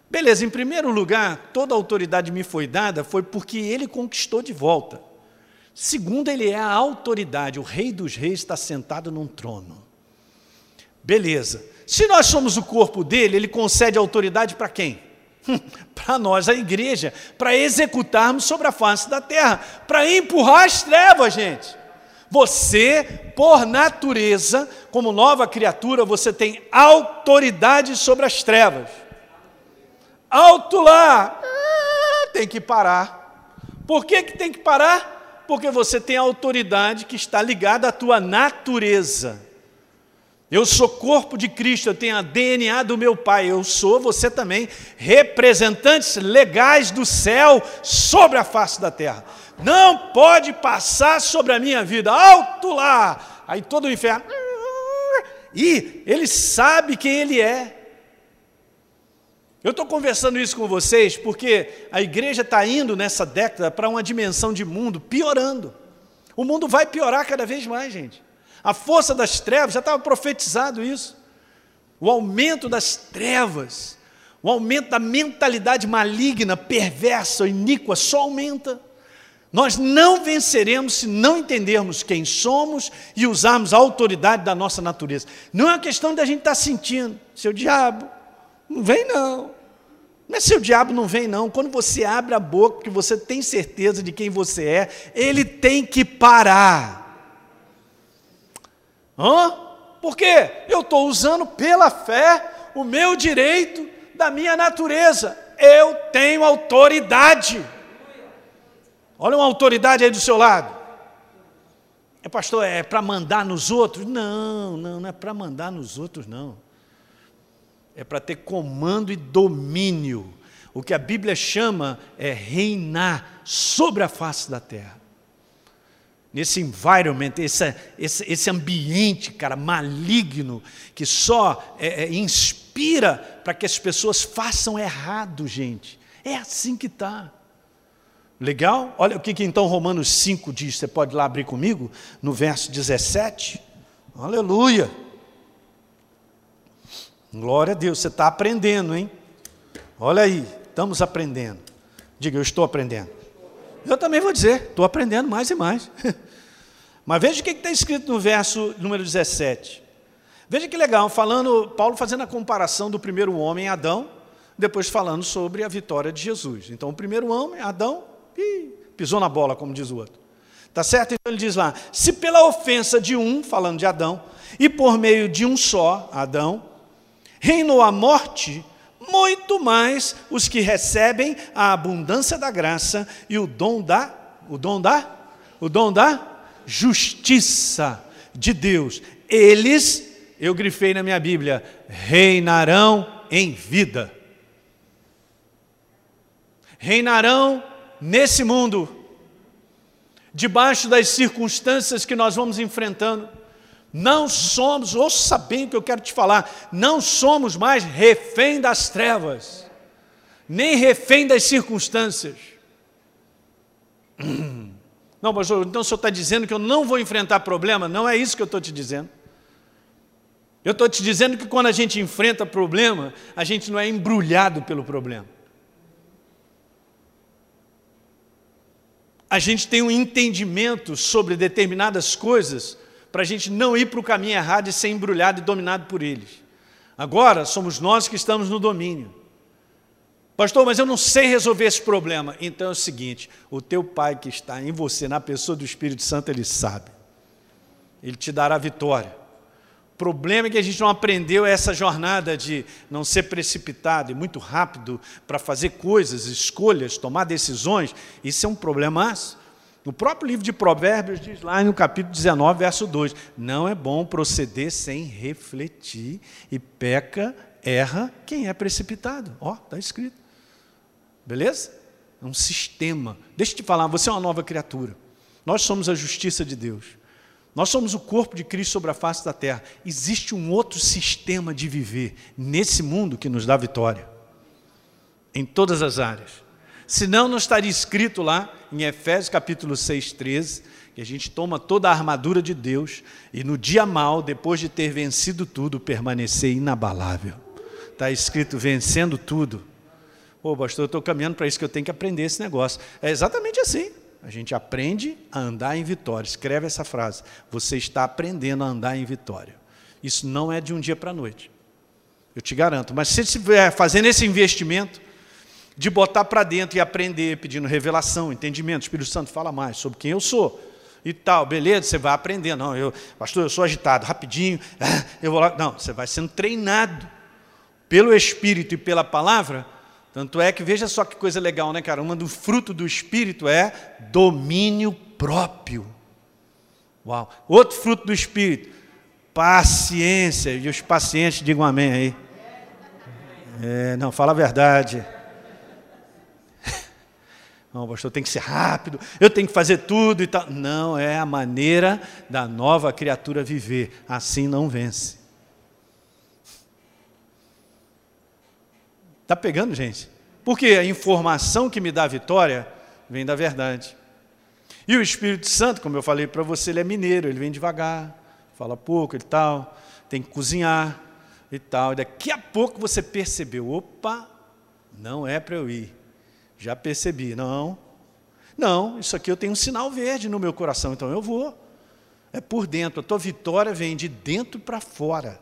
Beleza, em primeiro lugar, toda autoridade me foi dada foi porque ele conquistou de volta. Segundo, ele é a autoridade, o rei dos reis está sentado num trono. Beleza. Se nós somos o corpo dele, ele concede autoridade para quem? para nós, a igreja, para executarmos sobre a face da terra, para empurrar as trevas, gente. Você, por natureza, como nova criatura, você tem autoridade sobre as trevas. Alto lá, ah, tem que parar. Por que, que tem que parar? Porque você tem autoridade que está ligada à tua natureza. Eu sou corpo de Cristo, eu tenho a DNA do meu Pai, eu sou, você também, representantes legais do céu sobre a face da terra não pode passar sobre a minha vida, alto lá. Aí todo o inferno. E ele sabe quem ele é. Eu estou conversando isso com vocês porque a igreja está indo nessa década para uma dimensão de mundo piorando. O mundo vai piorar cada vez mais, gente. A força das trevas, já estava profetizado isso. O aumento das trevas, o aumento da mentalidade maligna, perversa, iníqua, só aumenta. Nós não venceremos se não entendermos quem somos e usarmos a autoridade da nossa natureza. Não é uma questão da gente estar sentindo, seu diabo, não vem não. Não é seu diabo não vem não. Quando você abre a boca, que você tem certeza de quem você é, ele tem que parar. Hã? Por quê? Eu estou usando pela fé o meu direito da minha natureza. Eu tenho autoridade. Olha uma autoridade aí do seu lado. É, pastor, é para mandar nos outros? Não, não, não é para mandar nos outros, não. É para ter comando e domínio. O que a Bíblia chama é reinar sobre a face da terra. Nesse environment, esse, esse, esse ambiente, cara, maligno, que só é, é, inspira para que as pessoas façam errado, gente. É assim que está. Legal? Olha o que, que então Romanos 5 diz, você pode lá abrir comigo, no verso 17. Aleluia! Glória a Deus, você está aprendendo, hein? Olha aí, estamos aprendendo. Diga, eu estou aprendendo. Eu também vou dizer, estou aprendendo mais e mais. Mas veja o que está escrito no verso número 17. Veja que legal, falando, Paulo fazendo a comparação do primeiro homem, Adão, depois falando sobre a vitória de Jesus. Então, o primeiro homem, Adão, pisou na bola, como diz o outro. Tá certo? Então ele diz lá: se pela ofensa de um, falando de Adão, e por meio de um só, Adão, reinou a morte, muito mais os que recebem a abundância da graça e o dom da o dom da o dom da justiça de Deus. Eles, eu grifei na minha Bíblia, reinarão em vida. Reinarão nesse mundo, debaixo das circunstâncias que nós vamos enfrentando. Não somos, ouça bem o que eu quero te falar, não somos mais refém das trevas, nem refém das circunstâncias. Não, pastor, então o senhor está dizendo que eu não vou enfrentar problema? Não é isso que eu estou te dizendo. Eu estou te dizendo que quando a gente enfrenta problema, a gente não é embrulhado pelo problema. A gente tem um entendimento sobre determinadas coisas para a gente não ir para o caminho errado e ser embrulhado e dominado por eles. Agora somos nós que estamos no domínio. Pastor, mas eu não sei resolver esse problema. Então é o seguinte: o teu pai que está em você, na pessoa do Espírito Santo, ele sabe. Ele te dará vitória. O problema é que a gente não aprendeu essa jornada de não ser precipitado e muito rápido para fazer coisas, escolhas, tomar decisões. Isso é um problema. No próprio livro de Provérbios diz lá no capítulo 19, verso 2: Não é bom proceder sem refletir, e peca, erra quem é precipitado. Ó, está escrito. Beleza? É um sistema. Deixa eu te falar, você é uma nova criatura. Nós somos a justiça de Deus. Nós somos o corpo de Cristo sobre a face da terra. Existe um outro sistema de viver nesse mundo que nos dá vitória. Em todas as áreas. Senão não estaria escrito lá em Efésios capítulo 6, 13, que a gente toma toda a armadura de Deus e no dia mal, depois de ter vencido tudo, permanecer inabalável. Está escrito vencendo tudo Ô, pastor, eu estou caminhando para isso que eu tenho que aprender esse negócio. É exatamente assim. A gente aprende a andar em vitória. Escreve essa frase. Você está aprendendo a andar em vitória. Isso não é de um dia para a noite. Eu te garanto. Mas se você estiver fazendo esse investimento de botar para dentro e aprender, pedindo revelação, entendimento, o Espírito Santo fala mais sobre quem eu sou e tal, beleza, você vai aprender. Não, eu, pastor, eu sou agitado, rapidinho, ah, eu vou lá. Não, você vai sendo treinado pelo Espírito e pela palavra tanto é que veja só que coisa legal, né, cara? Um do fruto do Espírito é domínio próprio. Uau. Outro fruto do Espírito, paciência. E os pacientes digam amém aí. É, não, fala a verdade. Não, pastor, tem que ser rápido, eu tenho que fazer tudo e tal. Não, é a maneira da nova criatura viver. Assim não vence. Está pegando, gente? Porque a informação que me dá vitória vem da verdade. E o Espírito Santo, como eu falei para você, ele é mineiro, ele vem devagar, fala pouco e tal, tem que cozinhar e tal. E daqui a pouco você percebeu, opa, não é para eu ir. Já percebi, não. Não, isso aqui eu tenho um sinal verde no meu coração, então eu vou. É por dentro, a tua vitória vem de dentro para fora.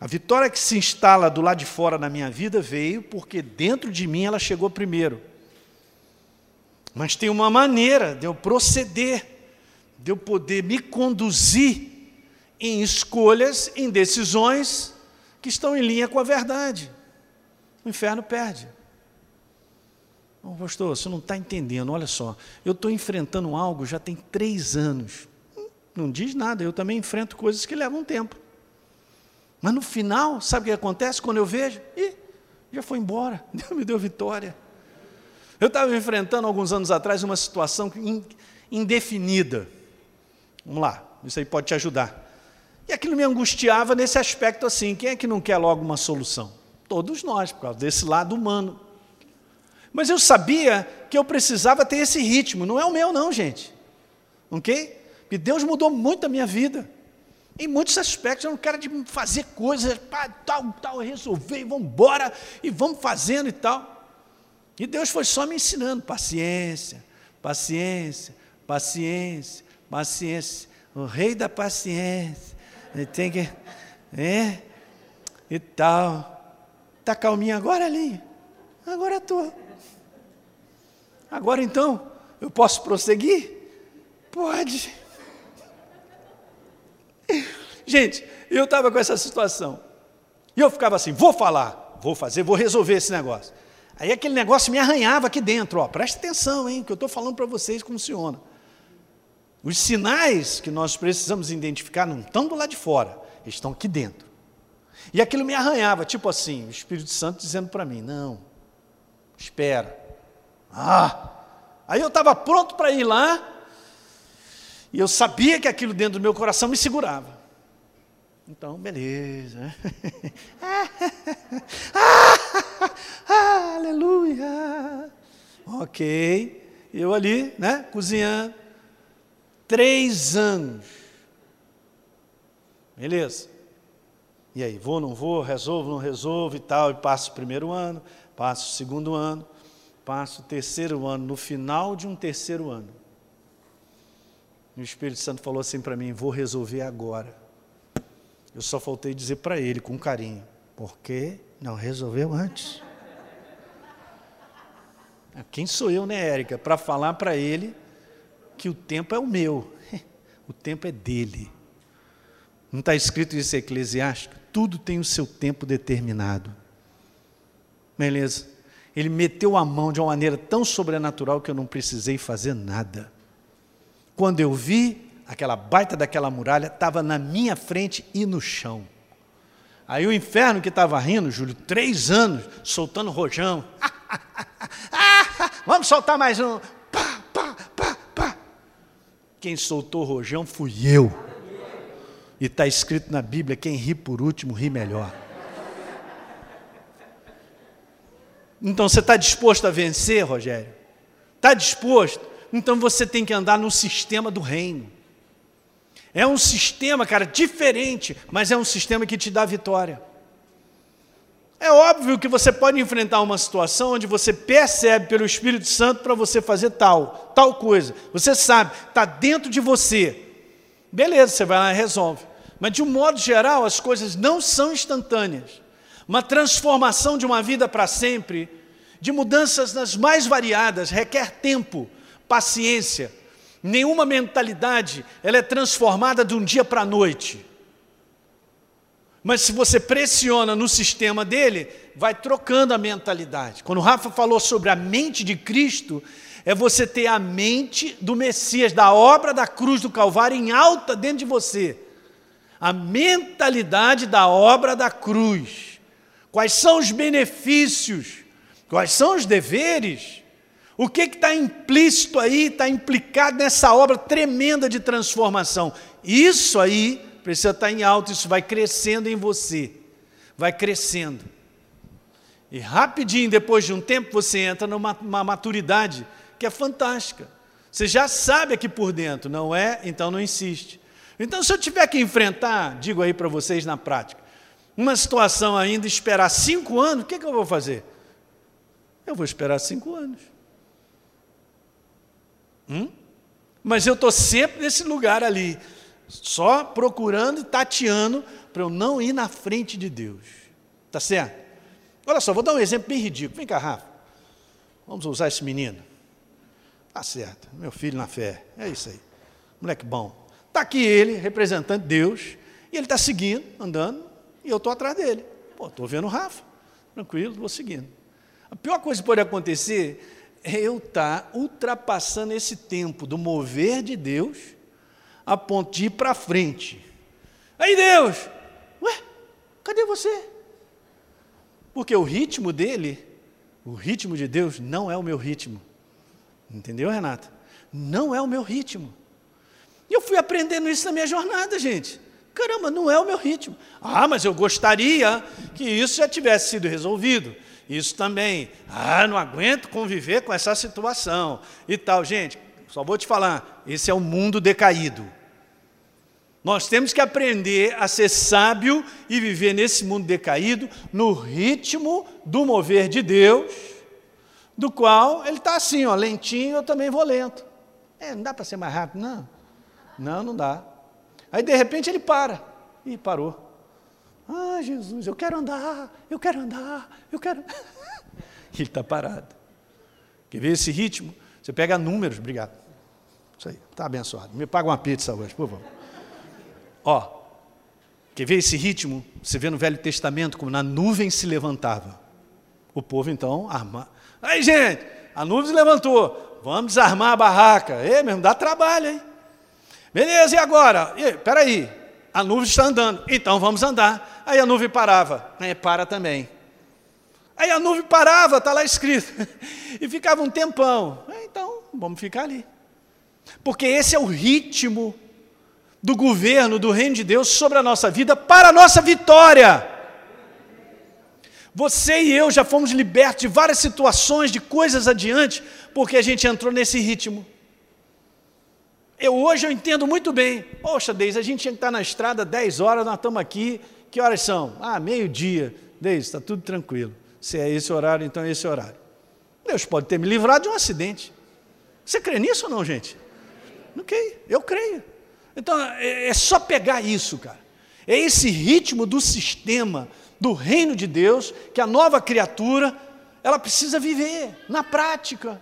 A vitória que se instala do lado de fora na minha vida veio porque dentro de mim ela chegou primeiro. Mas tem uma maneira de eu proceder, de eu poder me conduzir em escolhas, em decisões que estão em linha com a verdade. O inferno perde. Oh, pastor, você não está entendendo, olha só, eu estou enfrentando algo já tem três anos. Não diz nada, eu também enfrento coisas que levam tempo. Mas no final, sabe o que acontece quando eu vejo? Ih, já foi embora, Deus me deu vitória. Eu estava enfrentando alguns anos atrás uma situação indefinida. Vamos lá, isso aí pode te ajudar. E aquilo me angustiava nesse aspecto assim: quem é que não quer logo uma solução? Todos nós, por causa desse lado humano. Mas eu sabia que eu precisava ter esse ritmo, não é o meu, não, gente. Ok? Porque Deus mudou muito a minha vida. Em muitos aspectos, eu não quero de fazer coisas, pá, tal, tal, resolver, e vamos embora, e vamos fazendo e tal. E Deus foi só me ensinando paciência, paciência, paciência, paciência. O rei da paciência. Ele tem que. É, e tal. Está calminho agora, ali? Agora estou. Agora então, eu posso prosseguir? Pode. Gente, eu estava com essa situação. E eu ficava assim: vou falar, vou fazer, vou resolver esse negócio. Aí aquele negócio me arranhava aqui dentro, ó. Presta atenção, hein, que eu estou falando para vocês como funciona. Os sinais que nós precisamos identificar não estão do lado de fora, estão aqui dentro. E aquilo me arranhava, tipo assim, o Espírito Santo dizendo para mim: não, espera. Ah! Aí eu estava pronto para ir lá, e eu sabia que aquilo dentro do meu coração me segurava. Então, beleza. ah, aleluia. Ok. Eu ali, né, cozinhando. Três anos. Beleza. E aí, vou, não vou, resolvo, não resolvo e tal. E passo o primeiro ano, passo o segundo ano, passo o terceiro ano. No final de um terceiro ano, o Espírito Santo falou assim para mim: vou resolver agora. Eu só faltei dizer para ele com carinho: por que não resolveu antes? Quem sou eu, né, Érica, para falar para ele que o tempo é o meu, o tempo é dele. Não está escrito isso em Eclesiástico? Tudo tem o seu tempo determinado. Beleza? Ele meteu a mão de uma maneira tão sobrenatural que eu não precisei fazer nada. Quando eu vi, aquela baita daquela muralha estava na minha frente e no chão. Aí o inferno que estava rindo, Júlio, três anos, soltando rojão. Vamos soltar mais um. Pá, pá, pá, pá. Quem soltou rojão fui eu. E está escrito na Bíblia: quem ri por último, ri melhor. Então você está disposto a vencer, Rogério? Está disposto? Então você tem que andar no sistema do reino. É um sistema, cara, diferente, mas é um sistema que te dá vitória. É óbvio que você pode enfrentar uma situação onde você percebe pelo Espírito Santo para você fazer tal, tal coisa. Você sabe, está dentro de você. Beleza, você vai lá e resolve. Mas de um modo geral, as coisas não são instantâneas. Uma transformação de uma vida para sempre, de mudanças nas mais variadas, requer tempo, paciência. Nenhuma mentalidade ela é transformada de um dia para a noite. Mas se você pressiona no sistema dele, vai trocando a mentalidade. Quando o Rafa falou sobre a mente de Cristo, é você ter a mente do Messias, da obra da cruz do Calvário em alta dentro de você. A mentalidade da obra da cruz. Quais são os benefícios? Quais são os deveres? O que está implícito aí, está implicado nessa obra tremenda de transformação? Isso aí precisa estar em alto, isso vai crescendo em você, vai crescendo. E rapidinho, depois de um tempo, você entra numa maturidade que é fantástica. Você já sabe aqui por dentro, não é? Então não insiste. Então, se eu tiver que enfrentar, digo aí para vocês na prática, uma situação ainda, esperar cinco anos, o que, que eu vou fazer? Eu vou esperar cinco anos. Hum? Mas eu estou sempre nesse lugar ali, só procurando e tateando para eu não ir na frente de Deus. Tá certo? Olha só, vou dar um exemplo bem ridículo. Vem cá, Rafa. Vamos usar esse menino. Tá certo, meu filho na fé. É isso aí. Moleque bom. Está aqui ele, representante de Deus, e ele está seguindo, andando, e eu estou atrás dele. Pô, estou vendo o Rafa. Tranquilo, vou seguindo. A pior coisa que pode acontecer é eu estar tá ultrapassando esse tempo do mover de Deus a ponto de ir para frente. Aí Deus, ué, cadê você? Porque o ritmo dele, o ritmo de Deus não é o meu ritmo. Entendeu, Renata? Não é o meu ritmo. E eu fui aprendendo isso na minha jornada, gente. Caramba, não é o meu ritmo. Ah, mas eu gostaria que isso já tivesse sido resolvido. Isso também. Ah, não aguento conviver com essa situação e tal. Gente, só vou te falar, esse é o mundo decaído. Nós temos que aprender a ser sábio e viver nesse mundo decaído, no ritmo do mover de Deus, do qual ele está assim, ó, lentinho, eu também vou lento. É, não dá para ser mais rápido, não. Não, não dá. Aí de repente ele para. E parou. Ah, Jesus, eu quero andar, eu quero andar, eu quero. ele está parado. Quer ver esse ritmo? Você pega números, obrigado. Isso aí, está abençoado. Me paga uma pizza hoje, por favor. Ó, Quer ver esse ritmo? Você vê no Velho Testamento como na nuvem se levantava. O povo então arma. Aí, gente, a nuvem se levantou. Vamos desarmar a barraca. É mesmo, dá trabalho, hein? Beleza, e agora? E, peraí, a nuvem está andando. Então vamos andar. Aí a nuvem parava. Aí para também. Aí a nuvem parava, está lá escrito. E ficava um tempão. Então, vamos ficar ali. Porque esse é o ritmo do governo do reino de Deus sobre a nossa vida para a nossa vitória. Você e eu já fomos libertos de várias situações, de coisas adiante, porque a gente entrou nesse ritmo. Eu hoje eu entendo muito bem. Poxa, Deise, a gente tinha que estar na estrada 10 horas, nós estamos aqui. Que horas são? Ah, meio-dia. Deise, está tudo tranquilo. Se é esse horário, então é esse horário. Deus pode ter me livrado de um acidente. Você crê nisso ou não, gente? Ok, eu creio. Então, é, é só pegar isso, cara. É esse ritmo do sistema, do reino de Deus, que a nova criatura, ela precisa viver na prática.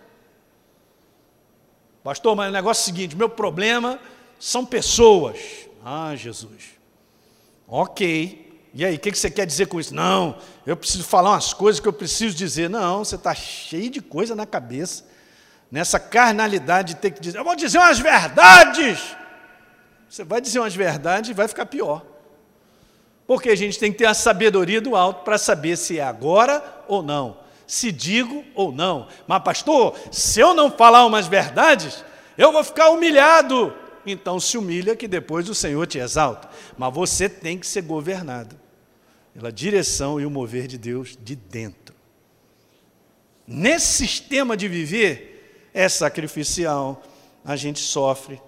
Pastor, mas o negócio é o seguinte: meu problema são pessoas. Ah, Jesus. Ok. E aí, o que você quer dizer com isso? Não, eu preciso falar umas coisas que eu preciso dizer. Não, você está cheio de coisa na cabeça. Nessa carnalidade de ter que dizer, eu vou dizer umas verdades. Você vai dizer umas verdades e vai ficar pior. Porque a gente tem que ter a sabedoria do alto para saber se é agora ou não, se digo ou não. Mas, pastor, se eu não falar umas verdades, eu vou ficar humilhado. Então se humilha que depois o Senhor te exalta. Mas você tem que ser governado pela direção e o mover de Deus de dentro. Nesse sistema de viver é sacrificial, a gente sofre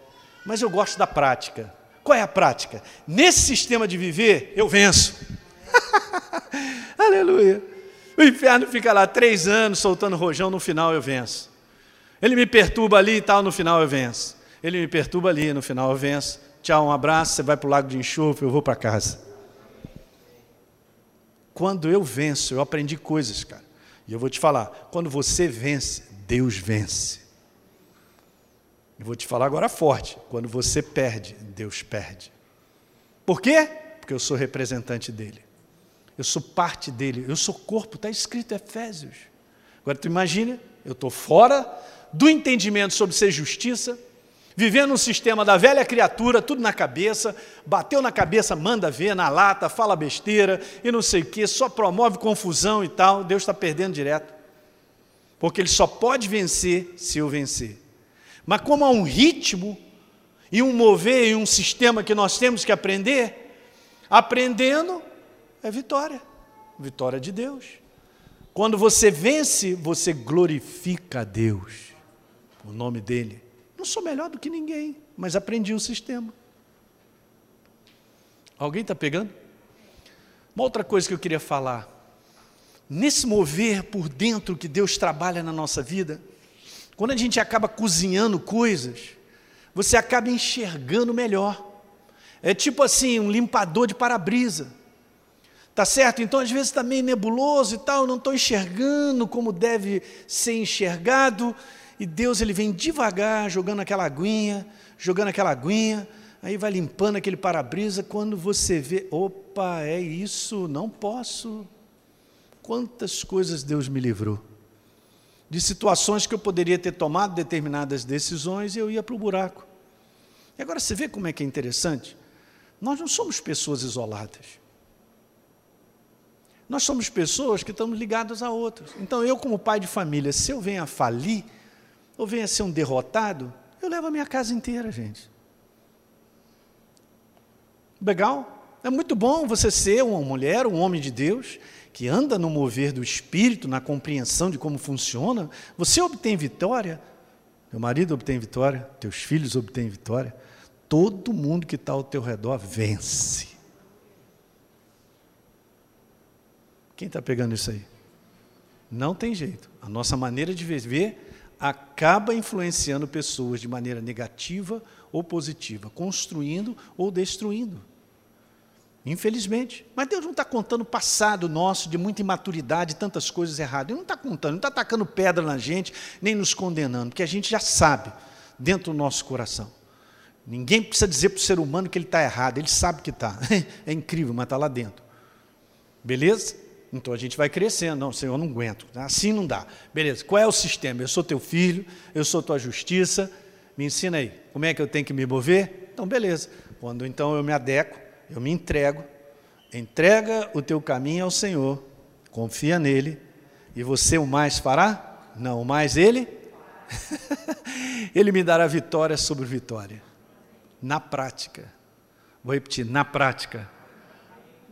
mas eu gosto da prática. Qual é a prática? Nesse sistema de viver, eu venço. Aleluia. O inferno fica lá três anos soltando rojão, no final eu venço. Ele me perturba ali e tal, no final eu venço. Ele me perturba ali, no final eu venço. Tchau, um abraço, você vai para o lago de enxofre, eu vou para casa. Quando eu venço, eu aprendi coisas, cara. E eu vou te falar, quando você vence, Deus vence. Eu vou te falar agora forte: quando você perde, Deus perde. Por quê? Porque eu sou representante dele. Eu sou parte dele. Eu sou corpo, está escrito em Efésios. Agora tu imagina, eu estou fora do entendimento sobre ser justiça, vivendo um sistema da velha criatura, tudo na cabeça, bateu na cabeça, manda ver, na lata, fala besteira e não sei o que, só promove confusão e tal. Deus está perdendo direto. Porque ele só pode vencer se eu vencer. Mas como há um ritmo e um mover e um sistema que nós temos que aprender, aprendendo é vitória, vitória de Deus. Quando você vence, você glorifica a Deus, o nome dele. Não sou melhor do que ninguém, mas aprendi o sistema. Alguém está pegando? Uma outra coisa que eu queria falar. Nesse mover por dentro que Deus trabalha na nossa vida, quando a gente acaba cozinhando coisas, você acaba enxergando melhor. É tipo assim, um limpador de para-brisa. Tá certo? Então, às vezes está meio nebuloso e tal, não estou enxergando como deve ser enxergado. E Deus ele vem devagar, jogando aquela aguinha, jogando aquela aguinha, aí vai limpando aquele para-brisa. Quando você vê, opa, é isso, não posso. Quantas coisas Deus me livrou de situações que eu poderia ter tomado determinadas decisões e eu ia para o buraco. E agora você vê como é que é interessante? Nós não somos pessoas isoladas. Nós somos pessoas que estamos ligadas a outras. Então, eu, como pai de família, se eu venho a falir, ou venho a ser um derrotado, eu levo a minha casa inteira, gente. Legal? É muito bom você ser uma mulher, um homem de Deus, que anda no mover do espírito, na compreensão de como funciona, você obtém vitória, teu marido obtém vitória, teus filhos obtêm vitória, todo mundo que está ao teu redor vence. Quem está pegando isso aí? Não tem jeito. A nossa maneira de viver acaba influenciando pessoas de maneira negativa ou positiva, construindo ou destruindo. Infelizmente. Mas Deus não está contando o passado nosso de muita imaturidade, tantas coisas erradas. Ele não está contando, não está atacando pedra na gente, nem nos condenando, porque a gente já sabe, dentro do nosso coração, Ninguém precisa dizer para o ser humano que ele está errado, ele sabe que está. É incrível, mas está lá dentro. Beleza? Então a gente vai crescendo. Não, Senhor, eu não aguento. Assim não dá. Beleza, qual é o sistema? Eu sou teu filho, eu sou tua justiça. Me ensina aí, como é que eu tenho que me mover? Então, beleza. Quando então eu me adequo, eu me entrego, entrega o teu caminho ao Senhor, confia nele, e você o mais fará? Não, o mais ele? ele me dará vitória sobre vitória na prática. Vou repetir, na prática.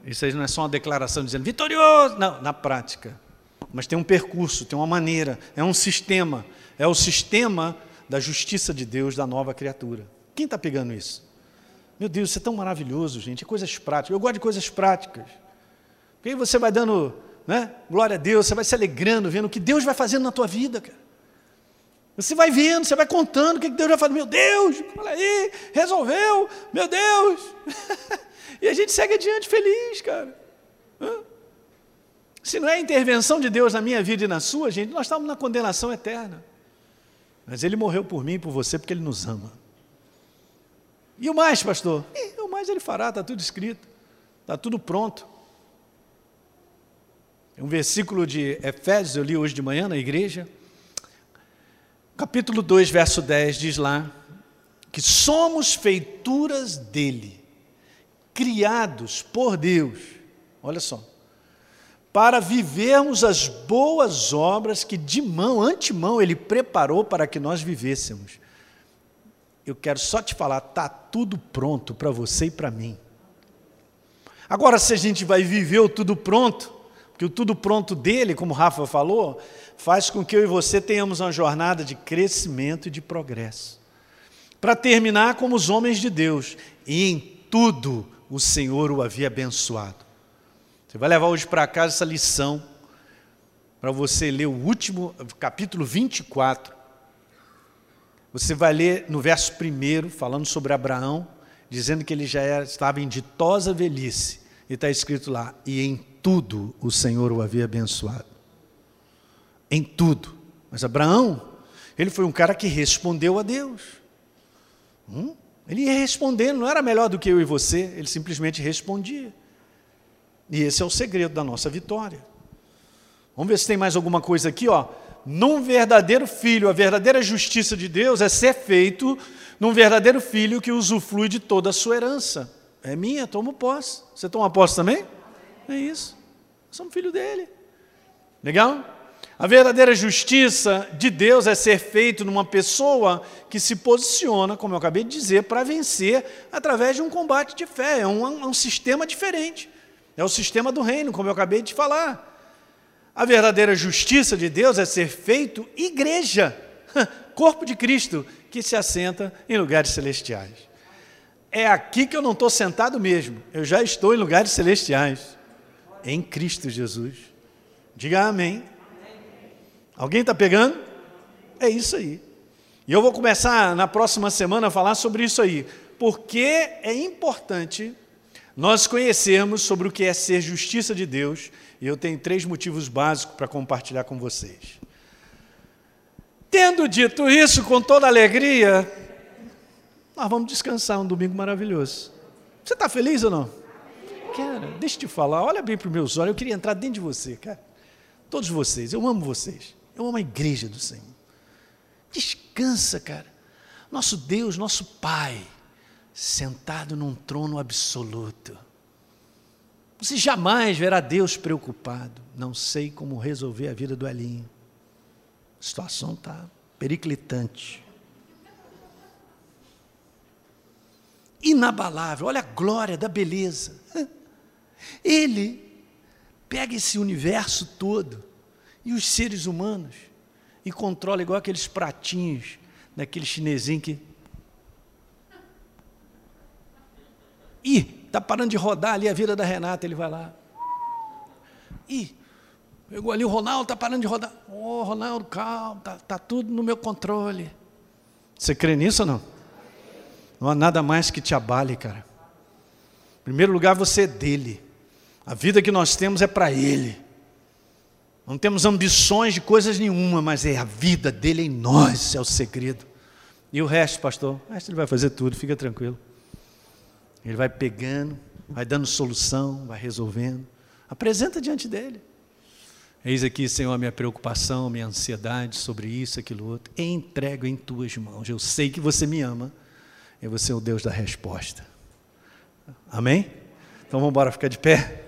Isso aí não é só uma declaração dizendo vitorioso, não, na prática. Mas tem um percurso, tem uma maneira, é um sistema. É o sistema da justiça de Deus da nova criatura. Quem está pegando isso? Meu Deus, isso é tão maravilhoso, gente. É coisas práticas. Eu gosto de coisas práticas. Porque aí você vai dando, né? Glória a Deus, você vai se alegrando, vendo o que Deus vai fazendo na tua vida, cara. Você vai vendo, você vai contando o que Deus vai fazer. Meu Deus, olha aí, resolveu, meu Deus. e a gente segue adiante feliz, cara. Se não é a intervenção de Deus na minha vida e na sua, gente, nós estamos na condenação eterna. Mas Ele morreu por mim e por você porque Ele nos ama. E o mais, pastor? E o mais Ele fará, está tudo escrito, está tudo pronto. Um versículo de Efésios, eu li hoje de manhã na igreja capítulo 2, verso 10 diz lá que somos feituras dele, criados por Deus. Olha só. Para vivermos as boas obras que de mão, antemão, ele preparou para que nós vivêssemos. Eu quero só te falar, tá tudo pronto para você e para mim. Agora, se a gente vai viver o tudo pronto, porque o tudo pronto dele, como Rafa falou, faz com que eu e você tenhamos uma jornada de crescimento e de progresso. Para terminar como os homens de Deus, e em tudo o Senhor o havia abençoado. Você vai levar hoje para casa essa lição, para você ler o último, capítulo 24. Você vai ler no verso 1, falando sobre Abraão, dizendo que ele já era, estava em ditosa velhice. E está escrito lá, e em tudo o Senhor o havia abençoado em tudo. Mas Abraão, ele foi um cara que respondeu a Deus. Hum? Ele ia respondendo, não era melhor do que eu e você, ele simplesmente respondia. E esse é o segredo da nossa vitória. Vamos ver se tem mais alguma coisa aqui, ó. Num verdadeiro filho, a verdadeira justiça de Deus é ser feito num verdadeiro filho que usufrui de toda a sua herança. É minha, tomo posse. Você toma posse também? É isso. Somos filho dele. Legal? A verdadeira justiça de Deus é ser feito numa pessoa que se posiciona, como eu acabei de dizer, para vencer através de um combate de fé. É um, é um sistema diferente. É o sistema do reino, como eu acabei de falar. A verdadeira justiça de Deus é ser feito igreja, corpo de Cristo, que se assenta em lugares celestiais. É aqui que eu não estou sentado mesmo, eu já estou em lugares celestiais, em Cristo Jesus. Diga amém. Alguém está pegando? É isso aí. E eu vou começar na próxima semana a falar sobre isso aí. Porque é importante nós conhecermos sobre o que é ser justiça de Deus. E eu tenho três motivos básicos para compartilhar com vocês. Tendo dito isso com toda alegria, nós vamos descansar um domingo maravilhoso. Você está feliz ou não? Cara, deixa eu te falar, olha bem para os meus olhos, eu queria entrar dentro de você, cara. Todos vocês, eu amo vocês. Eu amo a igreja do Senhor. Descansa, cara. Nosso Deus, nosso Pai, sentado num trono absoluto. Você jamais verá Deus preocupado. Não sei como resolver a vida do Elinho. A situação está periclitante. Inabalável, olha a glória da beleza. Ele pega esse universo todo e os seres humanos? E controla igual aqueles pratinhos daquele chinesinho que. Ih, está parando de rodar ali a vida da Renata, ele vai lá. Ih, pegou ali o Ronaldo, está parando de rodar. Ô, oh, Ronaldo, calma, está tá tudo no meu controle. Você crê nisso ou não? Não há nada mais que te abale, cara. Em primeiro lugar, você é dele. A vida que nós temos é para ele. Não temos ambições de coisas nenhuma, mas é a vida dele em nós, é o segredo. E o resto, pastor? O resto ele vai fazer tudo, fica tranquilo. Ele vai pegando, vai dando solução, vai resolvendo. Apresenta diante dele. Eis aqui, Senhor, a minha preocupação, minha ansiedade sobre isso, aquilo outro. Entrego em tuas mãos. Eu sei que você me ama e você é o Deus da resposta. Amém? Então vamos embora ficar de pé.